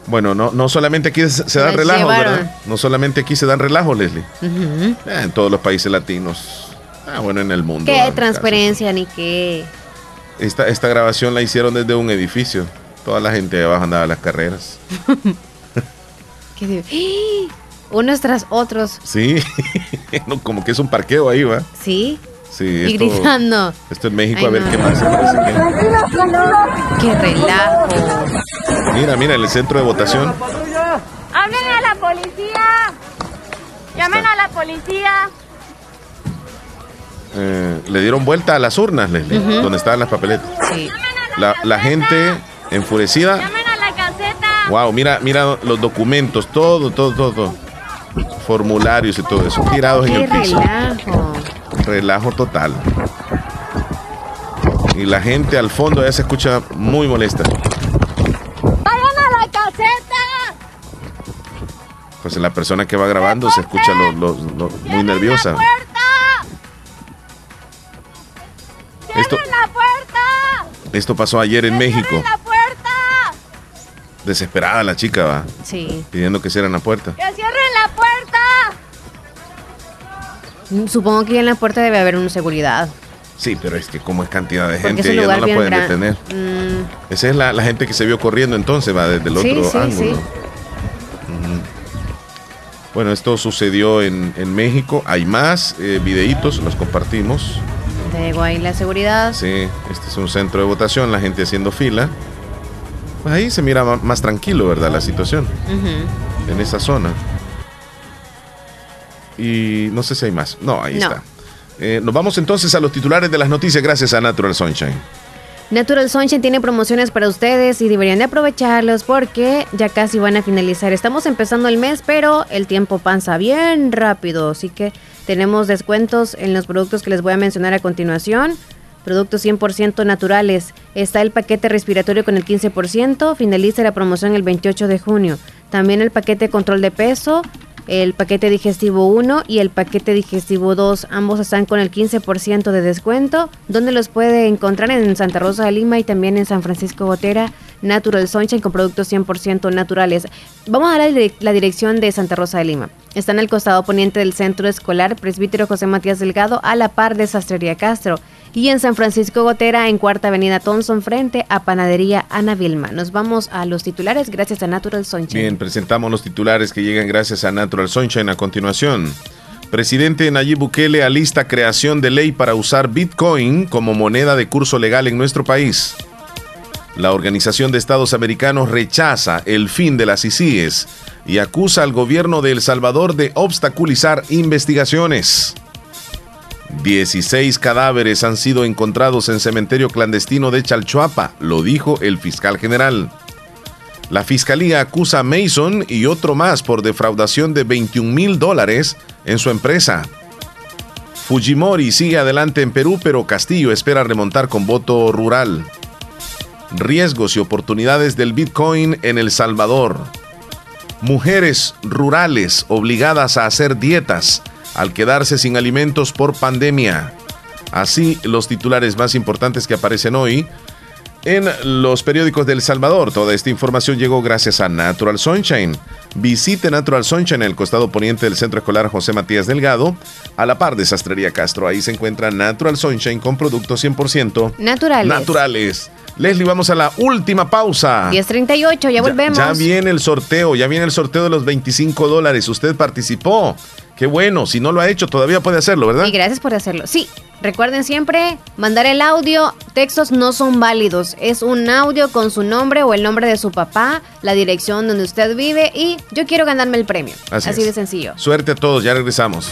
Bueno, no, no solamente aquí se, dan relajos. ¿verdad? No solamente aquí se dan relajos, Leslie. Eh, en todos los países latinos. Ah, bueno, en el mundo. Qué transparencia ni qué. Esta, esta grabación la hicieron desde un edificio. Toda la gente de abajo andaba a las carreras. ¡Ah! Unos tras otros. Sí, no, como que es un parqueo ahí, va. Sí. Sí, Y esto, gritando. esto en México, Ay, a ver no. qué pasa. parece que- Qué relajo. Mira, mira, en el centro de votación. ¡Hablen a la policía! ¡Llamen a la policía! eh, le dieron vuelta a las urnas, Leslie, donde estaban las papeletas. Sí. La, la gente enfurecida. Wow, mira, mira los documentos, todo, todo, todo, todo. Formularios y todo eso, tirados en el piso. relajo. Relajo total. Y la gente al fondo ya se escucha muy molesta. ¡Vayan a la caseta! Pues la persona que va grabando se escucha lo- lo- lo- muy nerviosa. Esto, ¡La puerta! esto pasó ayer en México. ¡La! Desesperada la chica va, Sí. pidiendo que cierren la puerta. ¡Que cierren la puerta! Supongo que en la puerta debe haber una seguridad. Sí, pero es que como es cantidad de Porque gente, ya no la pueden gran- detener. Mm, Esa es la, la gente que se vio corriendo entonces, va desde el Sí, otro sí, ángulo. sí. Bueno, esto sucedió en, en México. Hay más eh, videitos, los compartimos. De Guay, la seguridad. Sí, este es un centro de votación, la gente haciendo fila. Pues ahí se mira más tranquilo, ¿verdad? La situación en esa zona. Y no sé si hay más. No, ahí No. está. Eh, nos vamos entonces a los titulares de las noticias gracias a Natural Sunshine. Natural Sunshine tiene promociones para ustedes y deberían de aprovecharlos porque ya casi van a finalizar. Estamos empezando el mes, pero el tiempo pasa bien rápido, así que tenemos descuentos en los productos que les voy a mencionar a continuación. Productos 100% naturales. Está el paquete respiratorio con el 15%, finaliza la promoción el 28 de junio. También el paquete control de peso, el paquete digestivo 1 y el paquete digestivo 2. Ambos están con el 15% de descuento. donde los puede encontrar? En Santa Rosa de Lima y también en San Francisco Gotera. Natural Sunshine con productos 100% naturales. Vamos a dar la dirección de Santa Rosa de Lima. Está en el costado poniente del Centro Escolar Presbítero José Matías Delgado a la par de Sastrería Castro. Y en San Francisco Gotera, en Cuarta Avenida Thompson, frente a Panadería Ana Vilma. Nos vamos a los titulares gracias a Natural Sunshine. Bien, presentamos los titulares que llegan gracias a Natural Sunshine a continuación. Presidente Nayib Bukele alista creación de ley para usar Bitcoin como moneda de curso legal en nuestro país. La Organización de Estados Americanos rechaza el fin de las ICIES y acusa al gobierno de El Salvador de obstaculizar investigaciones. 16 cadáveres han sido encontrados en cementerio clandestino de Chalchuapa, lo dijo el fiscal general. La fiscalía acusa a Mason y otro más por defraudación de 21 mil dólares en su empresa. Fujimori sigue adelante en Perú, pero Castillo espera remontar con voto rural. Riesgos y oportunidades del Bitcoin en El Salvador. Mujeres rurales obligadas a hacer dietas al quedarse sin alimentos por pandemia. Así los titulares más importantes que aparecen hoy en los periódicos de El Salvador. Toda esta información llegó gracias a Natural Sunshine. Visite Natural Sunshine en el costado poniente del Centro Escolar José Matías Delgado, a la par de Sastrería Castro. Ahí se encuentra Natural Sunshine con productos 100% Naturales. naturales. Leslie, vamos a la última pausa. 1038, ya volvemos. Ya viene el sorteo, ya viene el sorteo de los 25 dólares. Usted participó. Qué bueno, si no lo ha hecho, todavía puede hacerlo, ¿verdad? Y gracias por hacerlo. Sí, recuerden siempre mandar el audio. Textos no son válidos. Es un audio con su nombre o el nombre de su papá, la dirección donde usted vive y yo quiero ganarme el premio. Así Así, es. de sencillo. Suerte a todos, ya regresamos.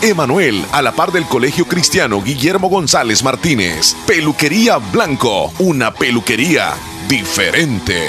Emanuel, a la par del Colegio Cristiano Guillermo González Martínez. Peluquería Blanco, una peluquería diferente.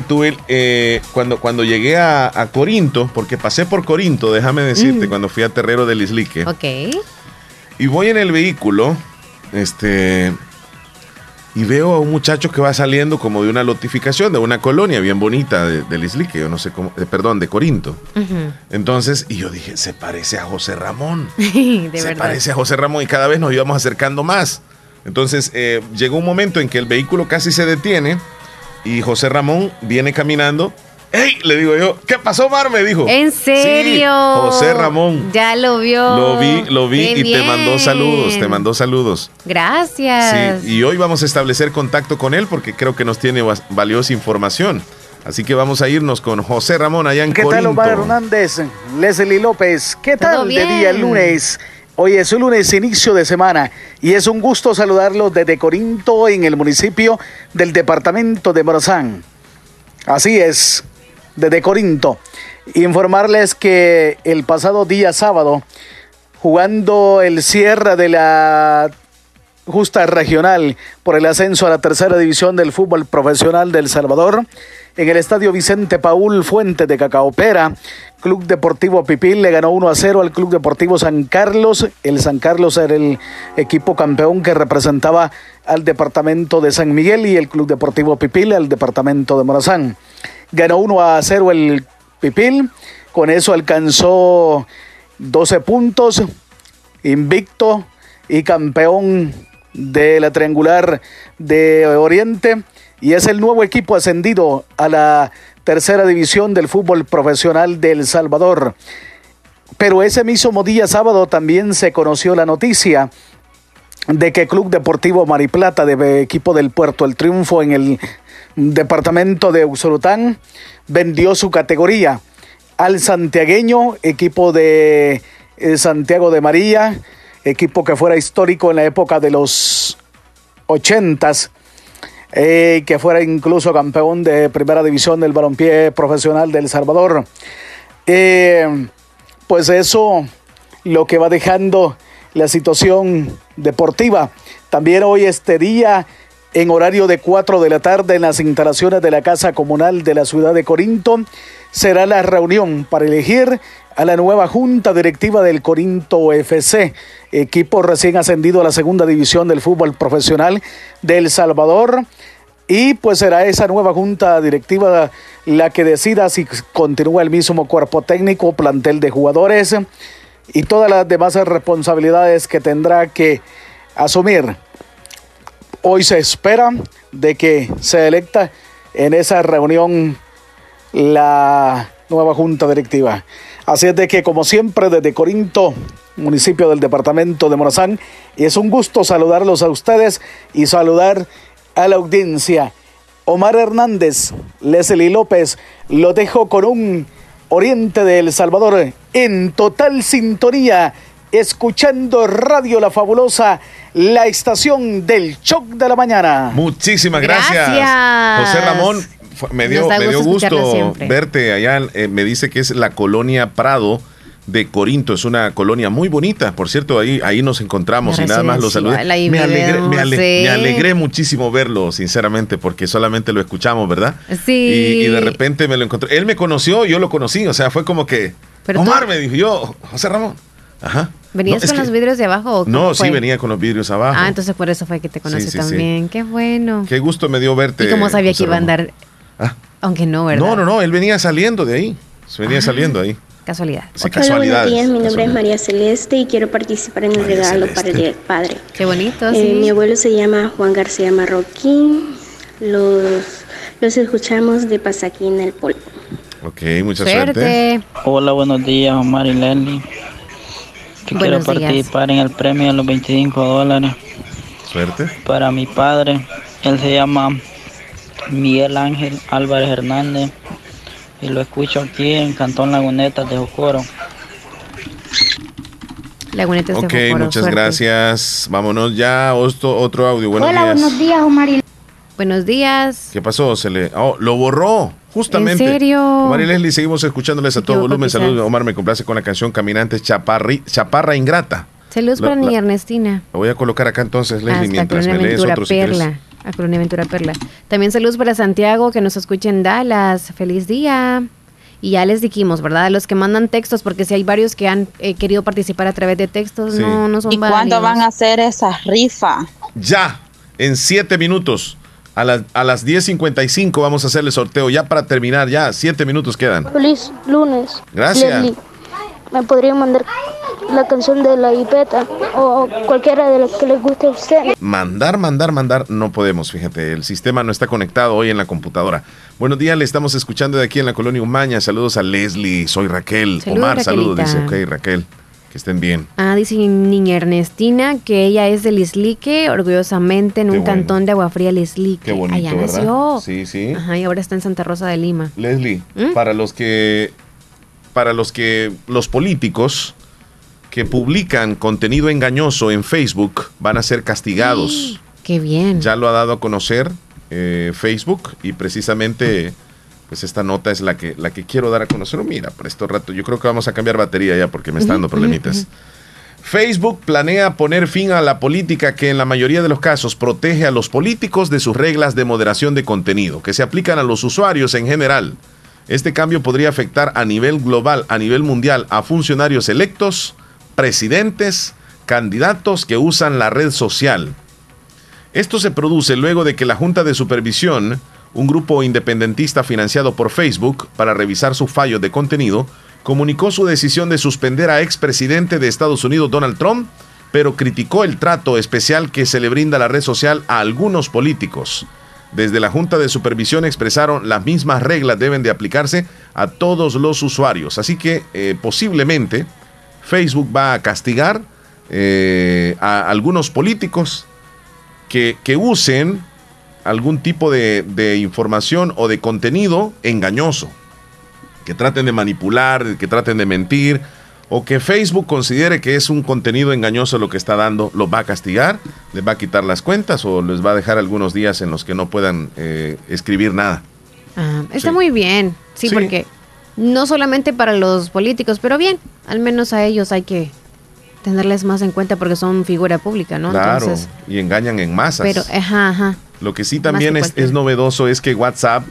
Que tuve, eh, cuando, cuando llegué a, a Corinto, porque pasé por Corinto, déjame decirte, Mm. cuando fui a Terrero del Islique. Ok. Y voy en el vehículo, este, y veo a un muchacho que va saliendo como de una lotificación, de una colonia bien bonita de- del Islique, yo no sé cómo, eh, perdón, de Corinto. Entonces, y yo dije, se parece a José Ramón. de se verdad. parece a José Ramón y cada vez nos íbamos acercando más. Entonces eh, llegó un momento en que el vehículo casi se detiene y José Ramón viene caminando. ¡Ey! Le digo yo, ¿qué pasó, Mar? Me dijo. ¿En Sí, serio? José Ramón. Ya lo vio. Lo vi, lo vi Qué y te mandó saludos, te mandó saludos. Gracias. Sí, y hoy vamos a establecer contacto con él porque creo que nos tiene valiosa información. Así que vamos a irnos con José Ramón allá en ¿Qué tal. Omar Hernández? Leslie López, ¿qué tal de bien. día lunes? Hoy es un lunes, inicio de semana, y es un gusto saludarlos desde Corinto, en el municipio del departamento de Morazán. Así es, desde Corinto. Informarles que el pasado día sábado, jugando el cierre de la justa regional por el ascenso a la tercera división del fútbol profesional del Salvador. En el estadio Vicente Paul Fuente de Cacaopera, Club Deportivo Pipil le ganó 1 a 0 al Club Deportivo San Carlos. El San Carlos era el equipo campeón que representaba al departamento de San Miguel y el Club Deportivo Pipil al departamento de Morazán. Ganó 1 a 0 el Pipil, con eso alcanzó 12 puntos, invicto y campeón de la triangular de Oriente y es el nuevo equipo ascendido a la tercera división del fútbol profesional de El Salvador. Pero ese mismo día sábado también se conoció la noticia de que Club Deportivo Mariplata, de equipo del Puerto El Triunfo en el departamento de Usulután, vendió su categoría al santiagueño, equipo de eh, Santiago de María, equipo que fuera histórico en la época de los ochentas, que fuera incluso campeón de primera división del balompié profesional del Salvador. Eh, pues eso lo que va dejando la situación deportiva. También hoy este día, en horario de 4 de la tarde, en las instalaciones de la Casa Comunal de la ciudad de Corinto, será la reunión para elegir a la nueva junta directiva del Corinto FC, equipo recién ascendido a la segunda división del fútbol profesional de El Salvador. Y pues será esa nueva junta directiva la que decida si continúa el mismo cuerpo técnico, plantel de jugadores, y todas las demás responsabilidades que tendrá que asumir. Hoy se espera de que se electa en esa reunión la nueva junta directiva. Así es de que, como siempre, desde Corinto, municipio del departamento de Morazán, es un gusto saludarlos a ustedes y saludar a la audiencia. Omar Hernández, Leslie López, lo dejo con un Oriente de El Salvador en total sintonía, escuchando Radio La Fabulosa, la estación del Choc de la Mañana. Muchísimas gracias. Gracias. José Ramón, me dio, me dio gusto verte allá. eh, me dice que es la colonia Prado de Corinto. Es una colonia muy bonita. Por cierto, ahí, ahí nos encontramos La y nada más lo saludé. Me alegré, me, ale- alegré muchísimo verlo, sinceramente, porque solamente lo escuchamos, ¿verdad? Sí. Y, y de repente me lo encontré. Él me conoció, yo lo conocí. O sea, fue como que. Pero tú- Omar me dijo, yo, José Ramón. Ajá. ¿Venías No, con que- los vidrios de abajo? o No, sí venía con los vidrios abajo. Ah, entonces por eso fue que te conocí Sí, sí, sí. también. Qué bueno. Qué gusto me dio verte. ¿Y cómo sabía José que iba a Ramón. Andar? Aunque no, ¿verdad? No, no, no, él venía saliendo de ahí. Venía Ah. saliendo ahí. Casualidad. Sí, Hola, buenos días. Mi nombre es. María Celeste y quiero participar en el regalo para el padre. Qué bonito, Eh, sí. mi abuelo se llama Juan García Marroquín. Los, los escuchamos de Pasaquín el Pol. Ok, mucha suerte. Hola, buenos días, Omar y Leslie. Yo quiero días. participar en el premio de los 25 dólares Suerte. para mi padre. Él se llama Miguel Ángel Álvarez Hernández y lo escucho aquí en Cantón Lagunetas de Jocoro. Lagunetas de Ok, Jocoro, muchas suerte. gracias. Vámonos ya. Otro, otro audio. Buenos Hola, días. buenos días, Omar. Buenos días. ¿Qué pasó? Se le. Oh, lo borró. Justamente. ¿En serio? Omar y Leslie, seguimos escuchándoles a todo volumen. Saludos, Omar. Me complace con la canción Caminantes Chaparri, Chaparra Ingrata. Saludos para mi Ernestina. Lo voy a colocar acá entonces, Leslie, Hasta mientras me lees otro si. Perla. A Colonia Ventura Perla. También saludos para Santiago que nos escucha en Dallas. Feliz día. Y ya les dijimos, ¿verdad? A los que mandan textos, porque si hay varios que han eh, querido participar a través de textos, Sí. no, no son ¿Y cuándo van a hacer esa rifa? Ya, en siete minutos. A las, a las 10.55 vamos a hacer el sorteo. Ya para terminar, ya, siete minutos quedan. Feliz lunes. Gracias. Leslie. Me podría mandar la canción de la hipeta o cualquiera de las que les guste a usted. Mandar, mandar, mandar, no podemos, fíjate, el sistema no está conectado hoy en la computadora. Buenos días, le estamos escuchando de aquí en la colonia Umaña. Saludos a Leslie, soy Raquel. Saludos, Omar, saludos, dice, ok, Raquel, que estén bien. Ah, dice niña Ernestina que ella es de Lislique, orgullosamente en Qué un bueno. cantón de Agua Fría, Lislique. Qué bonito, Allá ¿verdad? nació. Sí, sí. Ajá, y ahora está en Santa Rosa de Lima. Leslie, ¿Mm? para los que, para los que, los políticos que publican contenido engañoso en Facebook van a ser castigados. Qué bien. Ya lo ha dado a conocer eh, Facebook y precisamente pues esta nota es la que, la que quiero dar a conocer. Oh, Mira, por este rato yo creo que vamos a cambiar batería ya porque me está dando problemitas. Facebook planea poner fin a la política que en la mayoría de los casos protege a los políticos de sus reglas de moderación de contenido, que se aplican a los usuarios en general. Este cambio podría afectar a nivel global, a nivel mundial, a funcionarios electos, presidentes, candidatos que usan la red social. Esto se produce luego de que la Junta de Supervisión, un grupo independentista financiado por Facebook para revisar sus fallos de contenido, comunicó su decisión de suspender a expresidente de Estados Unidos Donald Trump, pero criticó el trato especial que se le brinda a la red social a algunos políticos. Desde la Junta de Supervisión expresaron las mismas reglas deben de aplicarse a todos los usuarios. Así que eh, posiblemente Facebook va a castigar eh, a algunos políticos que, que usen algún tipo de, de información o de contenido engañoso, que traten de manipular, que traten de mentir, o que Facebook considere que es un contenido engañoso lo que está dando, los va a castigar, les va a quitar las cuentas o les va a dejar algunos días en los que no puedan eh, escribir nada. Ah, está Sí. muy bien, sí, Sí. porque no solamente para los políticos, pero bien, al menos a ellos hay que tenerles más en cuenta porque son figura pública, ¿no? Claro, Entonces, y engañan en masas. pero, ajá, ajá. Lo que sí también que es, novedoso es que WhatsApp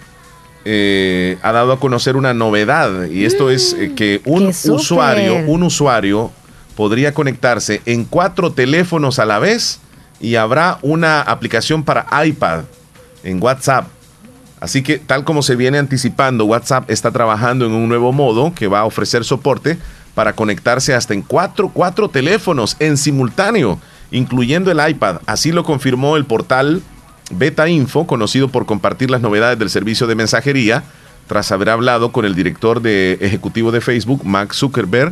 eh, ha dado a conocer una novedad y esto es eh, que un Mm, súper. usuario, un usuario podría conectarse en cuatro teléfonos a la vez y habrá una aplicación para iPad en WhatsApp. Así que tal como se viene anticipando, WhatsApp está trabajando en un nuevo modo que va a ofrecer soporte para conectarse hasta en cuatro, cuatro teléfonos en simultáneo, incluyendo el iPad. Así lo confirmó el portal Beta Info, conocido por compartir las novedades del servicio de mensajería, tras haber hablado con el director de ejecutivo de Facebook, Mark Zuckerberg,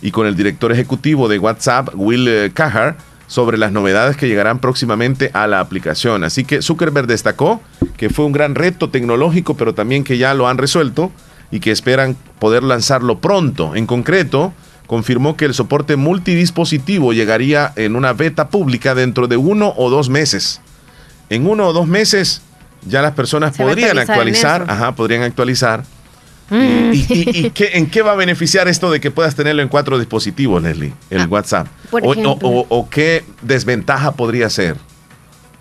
y con el director ejecutivo de WhatsApp, Will eh, Cahar, sobre las novedades que llegarán próximamente a la aplicación. Así que Zuckerberg destacó que fue un gran reto tecnológico, pero también que ya lo han resuelto y que esperan poder lanzarlo pronto. En concreto, confirmó que el soporte multidispositivo llegaría en una beta pública dentro de uno o dos meses. En uno o dos meses ya las personas Se podrían actualizar ajá, podrían actualizar. Mm. ¿Y, y- y qué- en qué va a beneficiar esto de que puedas tenerlo en cuatro dispositivos, Leslie? El WhatsApp. Ah, por O- o, ejemplo. o- o qué desventaja podría ser?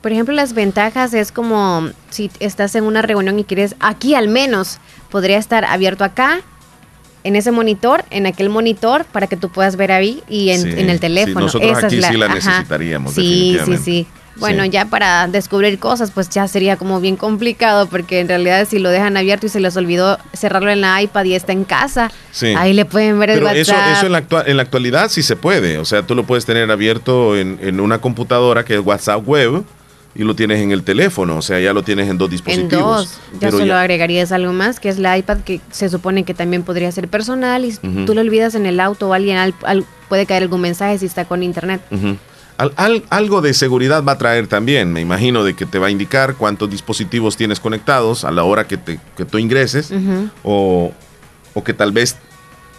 Por ejemplo, las ventajas es como si estás en una reunión y quieres, aquí al menos, podría estar abierto acá, en ese monitor, en aquel monitor, para que tú puedas ver ahí y en, Sí, en el sí, teléfono. nosotros Esa es aquí sí la ajá. necesitaríamos, Sí, sí, sí. Bueno, Sí. ya para descubrir cosas, pues ya sería como bien complicado, porque en realidad si lo dejan abierto y se les olvidó cerrarlo en la iPad y está en casa, Sí. ahí le pueden ver el Pero WhatsApp. eso, eso en, la en la actualidad sí se puede. O sea, tú lo puedes tener abierto en, en una computadora que es WhatsApp web y lo tienes en el teléfono. O sea, ya lo tienes en dos En dispositivos. dos, ya Pero solo ya- agregarías algo más, que es la iPad, que se supone que también podría ser personal, y Ujú. tú lo olvidas en el auto o alguien al- al- puede caer algún mensaje si está con internet. Al- al- algo de seguridad va a traer también, me imagino, de que te va a indicar cuántos dispositivos tienes conectados a la hora que, te, que tú ingreses o, o que tal vez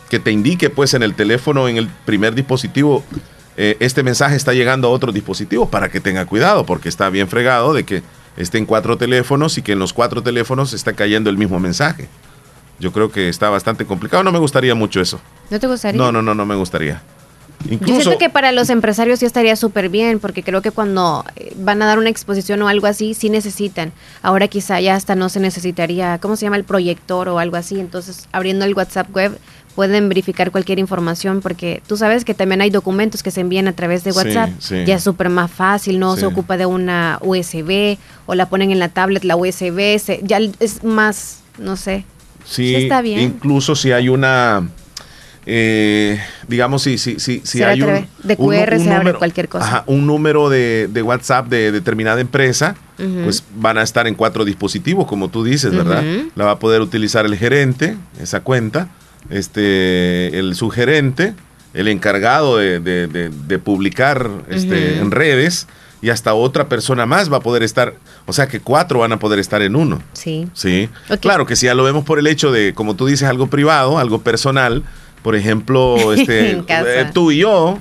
que te indique pues en el teléfono, en el primer dispositivo, eh, este mensaje está llegando a otros dispositivos para que tenga cuidado, porque está bien fregado de que estén cuatro teléfonos y que en los cuatro teléfonos está cayendo el mismo mensaje. Yo creo que está bastante complicado, no me gustaría mucho eso. ¿No te gustaría? No, no, no, no me gustaría. Yo Incluso, siento que para los empresarios sí estaría súper bien, porque creo que cuando eh, van a dar una exposición o algo así, sí necesitan. Ahora quizá ya hasta no se necesitaría, ¿cómo se llama? El proyector o algo así. Entonces, abriendo el WhatsApp web, pueden verificar cualquier información, porque tú sabes que también hay documentos que se envían a través de WhatsApp. sí. Ya es súper más fácil, no Sí. se ocupa de una USB o la ponen en la tablet, la USB, se- ya es más, no sé. Sí, Sí está bien. incluso si hay una, eh, digamos, si, si, si, si hay un. De QR un se abre cualquier cosa. ajá, un número de, de WhatsApp de determinada empresa, pues van a estar en cuatro dispositivos, como tú dices, ¿verdad? La va a poder utilizar el gerente, esa cuenta, este, el subgerente, el encargado de, de- publicar este, en redes. Y hasta otra persona más va a poder estar, o sea que cuatro van a poder estar en uno. Sí. Sí, claro que si ya lo vemos por el hecho de, como tú dices, algo privado, algo personal, por ejemplo, este, eh, tú y yo,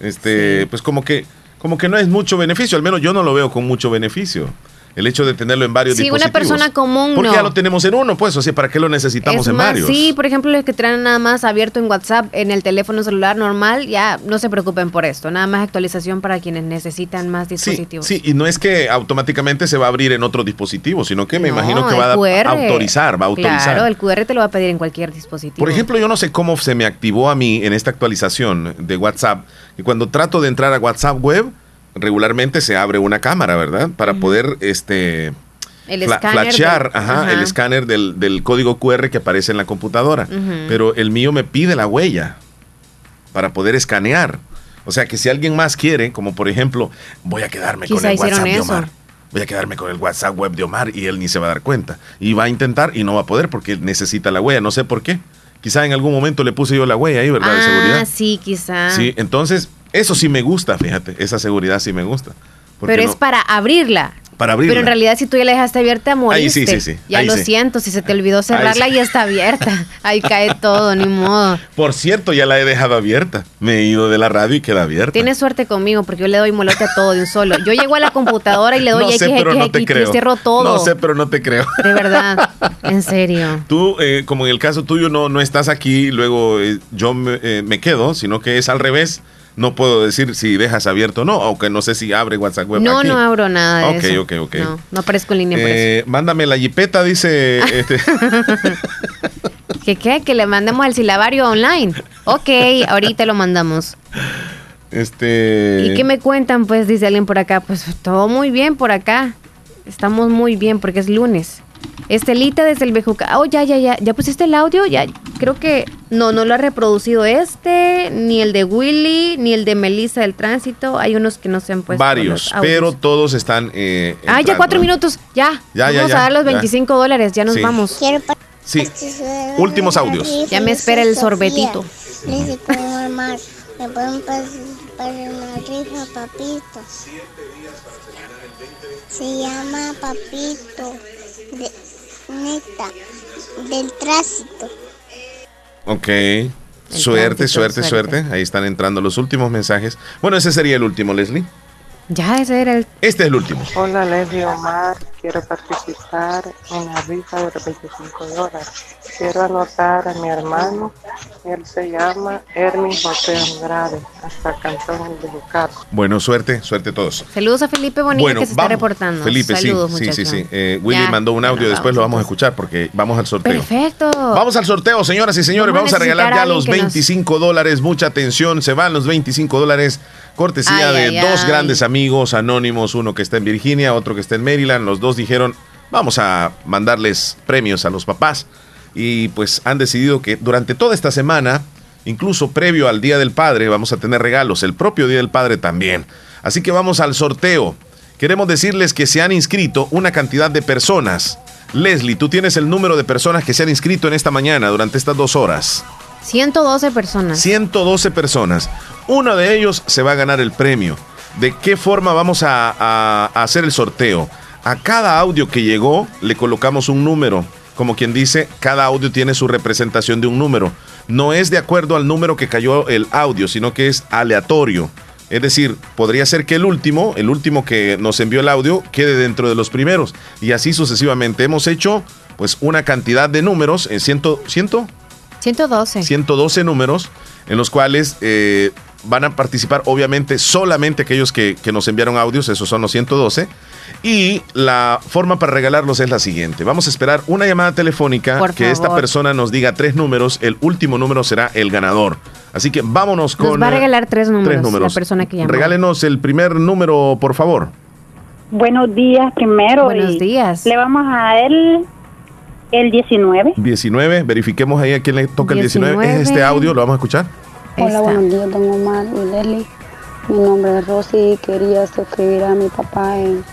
este, pues como que, como que no es mucho beneficio, al menos yo no lo veo con mucho beneficio. El hecho de tenerlo en varios Sí, una dispositivos. persona común Porque no. ya lo tenemos en uno, pues, o sea, ¿para qué lo necesitamos Es en más, varios? Sí, por ejemplo, los que traen nada más abierto en WhatsApp en el teléfono celular normal, ya no se preocupen por esto. Nada más actualización para quienes necesitan más dispositivos. sí, y no es que automáticamente se va a abrir en otro dispositivo, sino que me No, imagino que va a autorizar, va a autorizar. Claro, el QR te lo va a pedir en cualquier dispositivo. Por ejemplo, yo no sé cómo se me activó a mí en esta actualización de WhatsApp. Y cuando trato de entrar a WhatsApp web, regularmente se abre una cámara, ¿verdad? Para poder este el flashear ajá, el escáner del, del código QR que aparece en la computadora. Pero el mío me pide la huella para poder escanear. O sea que si alguien más quiere, como por ejemplo, voy a quedarme con el WhatsApp de eso. Omar. Voy a quedarme con el WhatsApp web de Omar y él ni se va a dar cuenta. Y va a intentar y no va a poder porque necesita la huella. No sé por qué. Quizá en algún momento le puse yo la huella ahí, ¿verdad? de Ah, seguridad. sí, quizá. Sí, entonces eso sí me gusta, fíjate. Esa seguridad sí me gusta. Pero no- es para abrirla. para abrirla. Pero en realidad si tú ya la dejaste abierta, moriste. Ahí sí, sí, sí. Ya Ahí lo sí. siento, si se te olvidó cerrarla, ya está abierta. Ahí cae todo, ni modo. Por cierto, ya la he dejado abierta. Me he ido de la radio y queda abierta. Tienes suerte conmigo porque yo le doy molote a todo de un solo. Yo llego a la computadora y le doy no X, pero X, no X, y cierro todo. No sé, pero no te creo. De verdad, en serio. Tú, eh, como en el caso tuyo, no, no estás aquí, luego eh, yo me, eh, me quedo, sino que es al revés. No puedo decir si dejas abierto o no, aunque no sé si abre WhatsApp web No, aquí. no abro nada de Ok, eso. ok, ok. No, no aparezco en línea por Eh, mándame la jipeta, dice. este. ¿Qué qué? Que le mandemos al silabario online. Ok, ahorita lo mandamos. este. ¿Y qué me cuentan? Pues dice alguien por acá. Pues todo muy bien por acá. Estamos muy bien porque es lunes. Estelita desde el Bejuca. Oh, ya, ya, ya. ¿Ya pusiste el audio? Ya, creo que No, no lo ha reproducido este, ni el de Willy, ni el de Melissa del Tránsito. Hay unos que no se han puesto. Varios, pero todos están. Eh, Ah, ya cuatro minutos, ya. Ya, ya, vamos ya, a dar los ya. 25 dólares, ya nos Sí. vamos. Sí. Últimos audios. Ya me espera el sorbetito. Dice me pueden una rifa, papitos. Se llama Papito, de, neta, del tránsito. Ok. Suerte, tránsito, suerte, suerte. suerte. Ahí están entrando los últimos mensajes. Bueno, ese sería el último, Leslie. Ya, ese era el. Este es el último. Hola Leslie Omar, quiero participar en la rifa de los 25 dólares. Quiero anotar a mi hermano, él se llama Hermes José Andrade, hasta Cantón El de Bucar. Bueno, suerte, suerte a todos. Saludos a Felipe Bonilla Bueno, que se está reportando. Felipe, Saludos, sí, sí, sí, sí. Eh, Willy Ya, mandó un audio, después lo vamos a escuchar porque vamos al sorteo. Perfecto. Vamos al sorteo, señoras y señores. Vamos Vamos, a a regalar a ya los que nos- 25 dólares. Mucha atención. Se van los 25 dólares. Cortesía Ay, de ay, dos ay. grandes amigos anónimos. Uno que está en Virginia, otro que está en Maryland. Los dos dijeron, vamos a mandarles premios a los papás. Y pues han decidido que durante toda esta semana, incluso previo al Día del Padre, vamos a tener regalos. El propio Día del Padre también. Así que vamos al sorteo. Queremos decirles que se han inscrito una cantidad de personas. Leslie, tú tienes el número de personas que se han inscrito en esta mañana durante estas dos horas. 112 personas. 112 personas. Uno de ellos se va a ganar el premio. ¿De qué forma vamos a, a- a hacer el sorteo? A cada audio que llegó le colocamos un número. Como quien dice, cada audio tiene su representación de un número. No es de acuerdo al número que cayó el audio, sino que es aleatorio. Es decir, podría ser que el último, el último que nos envió el audio, quede dentro de los primeros. Y así sucesivamente. Hemos hecho pues una cantidad de números en ciento, ciento 112. 112 números en los cuales eh, van a participar obviamente solamente aquellos que, que nos enviaron audios, esos son los 112. Y la forma para regalarlos es la siguiente. Vamos a esperar una llamada telefónica Por que esta persona nos diga tres números. El último número será el ganador. Así que vámonos con... Nos va a eh, regalar tres números, tres números. la persona que llamó. Regálenos el primer número, por favor. Buenos días primero. Buenos días. Le vamos a dar el, el 19. 19. Verifiquemos ahí a quién le toca el 19. Es 19. este audio, lo vamos a escuchar. Hola, buenos días, don Omar y Leslie. Mi nombre es Rosy y quería suscribir a mi papá en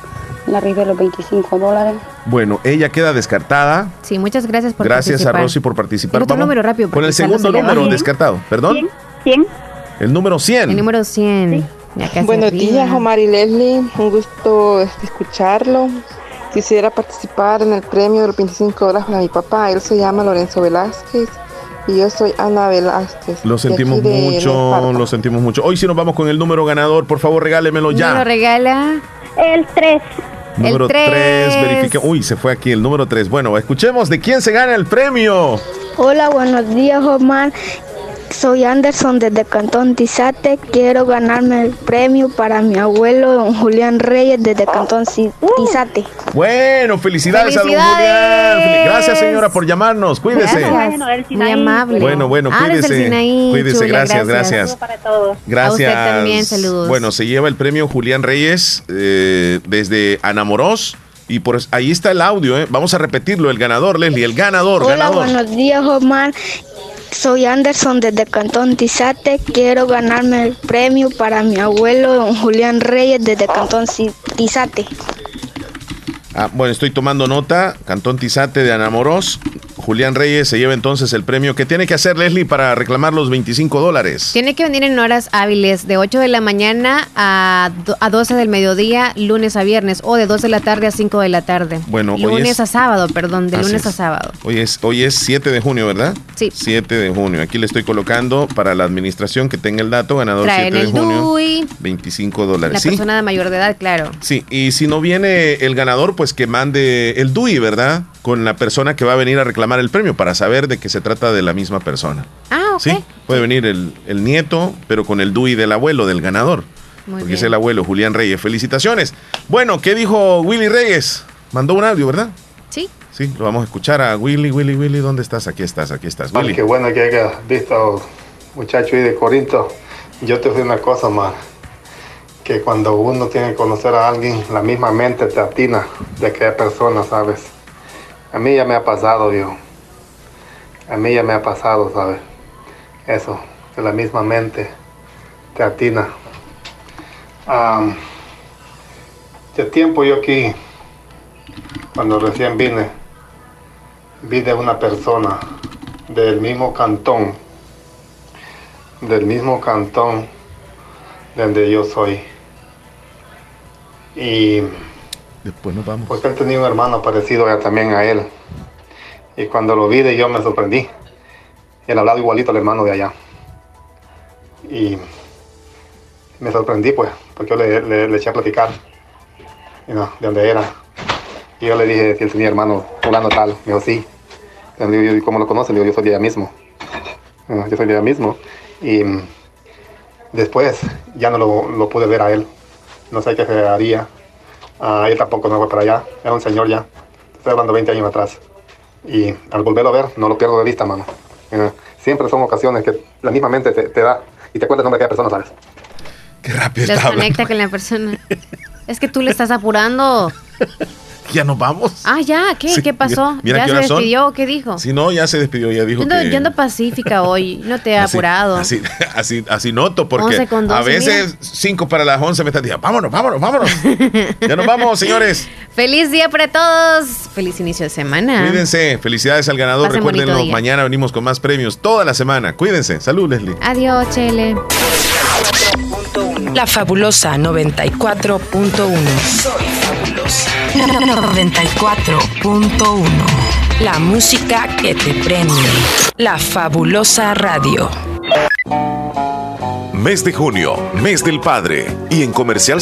la rifa de los 25 dólares. Bueno, ella queda descartada. Sí, muchas gracias por Gracias a participar. Rosy por participar. El otro Vamos número rápido, Con el segundo sé. número descartado. ¿Perdón? ¿Quién? El número 100. El número 100. Ya casi Buenos días, Omar y Leslie. Un gusto este, escucharlo. Quisiera participar en el premio de los 25 dólares para mi papá. Él se llama Lorenzo Velázquez y yo soy Ana Velázquez. Lo sentimos mucho, lo sentimos mucho. Hoy sí nos vamos con el número ganador. Por favor, regálemelo Me lo ya. regala. El 3. Número el tres. 3, verifique. Uy, se fue aquí el número 3. Bueno, escuchemos de quién se gana el premio. Hola, buenos días, Omar. Soy Anderson desde Cantón Tizate. Quiero ganarme el premio para mi abuelo, don Julián Reyes, desde Cantón Ci- Tizate. Bueno, felicidades, a don. Julián. Gracias, señora, por llamarnos. Cuídese. Gracias. Muy amable. Bueno, bueno, Ah, cuídese. Sinaí, Cuídese, gracias, gracias. Para todos. Gracias. A usted también, saludos. Bueno, se lleva el premio Julián Reyes eh, desde Anamorós. Y por ahí está el audio, ¿eh? Vamos a repetirlo. El ganador, Leslie, el ganador, Hola, ganador. buenos días, Omar. Soy Anderson desde Cantón Tizate. Quiero ganarme el premio para mi abuelo, don Julián Reyes, desde Cantón Tizate. Ah, bueno, estoy tomando nota. Cantón Tizate de Anamorós. Julián Reyes se lleva entonces el premio. ¿Qué tiene que hacer Leslie para reclamar los 25 dólares? Tiene que venir en horas hábiles, de 8 de la mañana a, a 12 del mediodía, lunes a viernes, o de 2 de la tarde a 5 de la tarde. Bueno, hoy lunes es- a sábado, perdón, de lunes es. a sábado. Hoy es, hoy es 7 de junio, ¿verdad? Sí. 7 de junio. Aquí le estoy colocando para la administración que tenga el dato, ganador Traen 7 de el junio. DUI, 25 la dólares. Sí, persona de mayor de edad, claro. sí. Y si no viene el ganador, pues que mande el DUI, ¿verdad? Con la persona que va a venir a reclamar el premio para saber de que se trata de la misma persona. Ah, ok. Sí, puede venir el, el nieto, pero con el DUI del abuelo, del ganador. Muy porque es el abuelo, Julián Reyes. Felicitaciones. Bueno, ¿qué dijo Willy Reyes? Mandó un audio, ¿verdad? Sí. Sí, lo vamos a escuchar a Willy, Willy, Willy. ¿Dónde estás? Aquí estás, aquí estás. Man, Willy. qué bueno que hayas visto, muchacho, ahí de Corinto. Yo te digo una cosa, man. Que cuando uno tiene que conocer a alguien, la misma mente te atina de aquella persona, ¿sabes? A mí ya me ha pasado, yo. A mí ya me ha pasado, ¿sabes? Eso, de la misma mente te atina. Am, de tiempo yo aquí, cuando recién vine, vi de una persona del mismo cantón, del mismo cantón donde yo soy. Y Después nos vamos. pues él tenía un hermano parecido también a él. Y cuando lo vi de yo me sorprendí. Él hablaba igualito al hermano de allá. Y me sorprendí pues, porque yo le, le- eché a platicar you know, de dónde era. Y yo le dije si él tenía hermano fulano tal. Me dijo sí. Le digo, "¿Y ¿cómo lo conoce? Le digo, yo soy de allá mismo. "Ah, yo soy de allá mismo. Y después ya no lo, lo pude ver a él. No sé qué se haría. Ah, él tampoco no fue para allá. Era un señor ya. Estoy hablando 20 años atrás. Y al volverlo a ver, no lo pierdo de vista, mano. Eh, siempre son ocasiones que la misma mente te, te da y te cuenta el nombre de cada persona, ¿sabes? Qué rápido. Desconecta con la persona. Es que tú le estás apurando. Ya nos vamos. Ah, ya, ¿qué? Sí, ¿Qué pasó? mira- mira ¿Ya qué se despidió o qué dijo? Si no, ya se despidió, ya dijo yo, ando, que... yo ando pacífica hoy, no te he Así- apurado. Así, así, así noto, porque 11 con a 12, veces 5 para las 11 me están diciendo, vámonos, vámonos, vámonos. ya nos vamos, señores. Feliz día para todos. Feliz inicio de semana. Cuídense. Felicidades al ganador. Pasen Recuérdenlo, mañana venimos con más premios toda la semana. Cuídense. Salud, Leslie. Adiós, Chele. La fabulosa 94.1. Soy fabulosa. 94.1. La música que te premia. La fabulosa radio. Mes de junio, mes del padre. Y en Comercial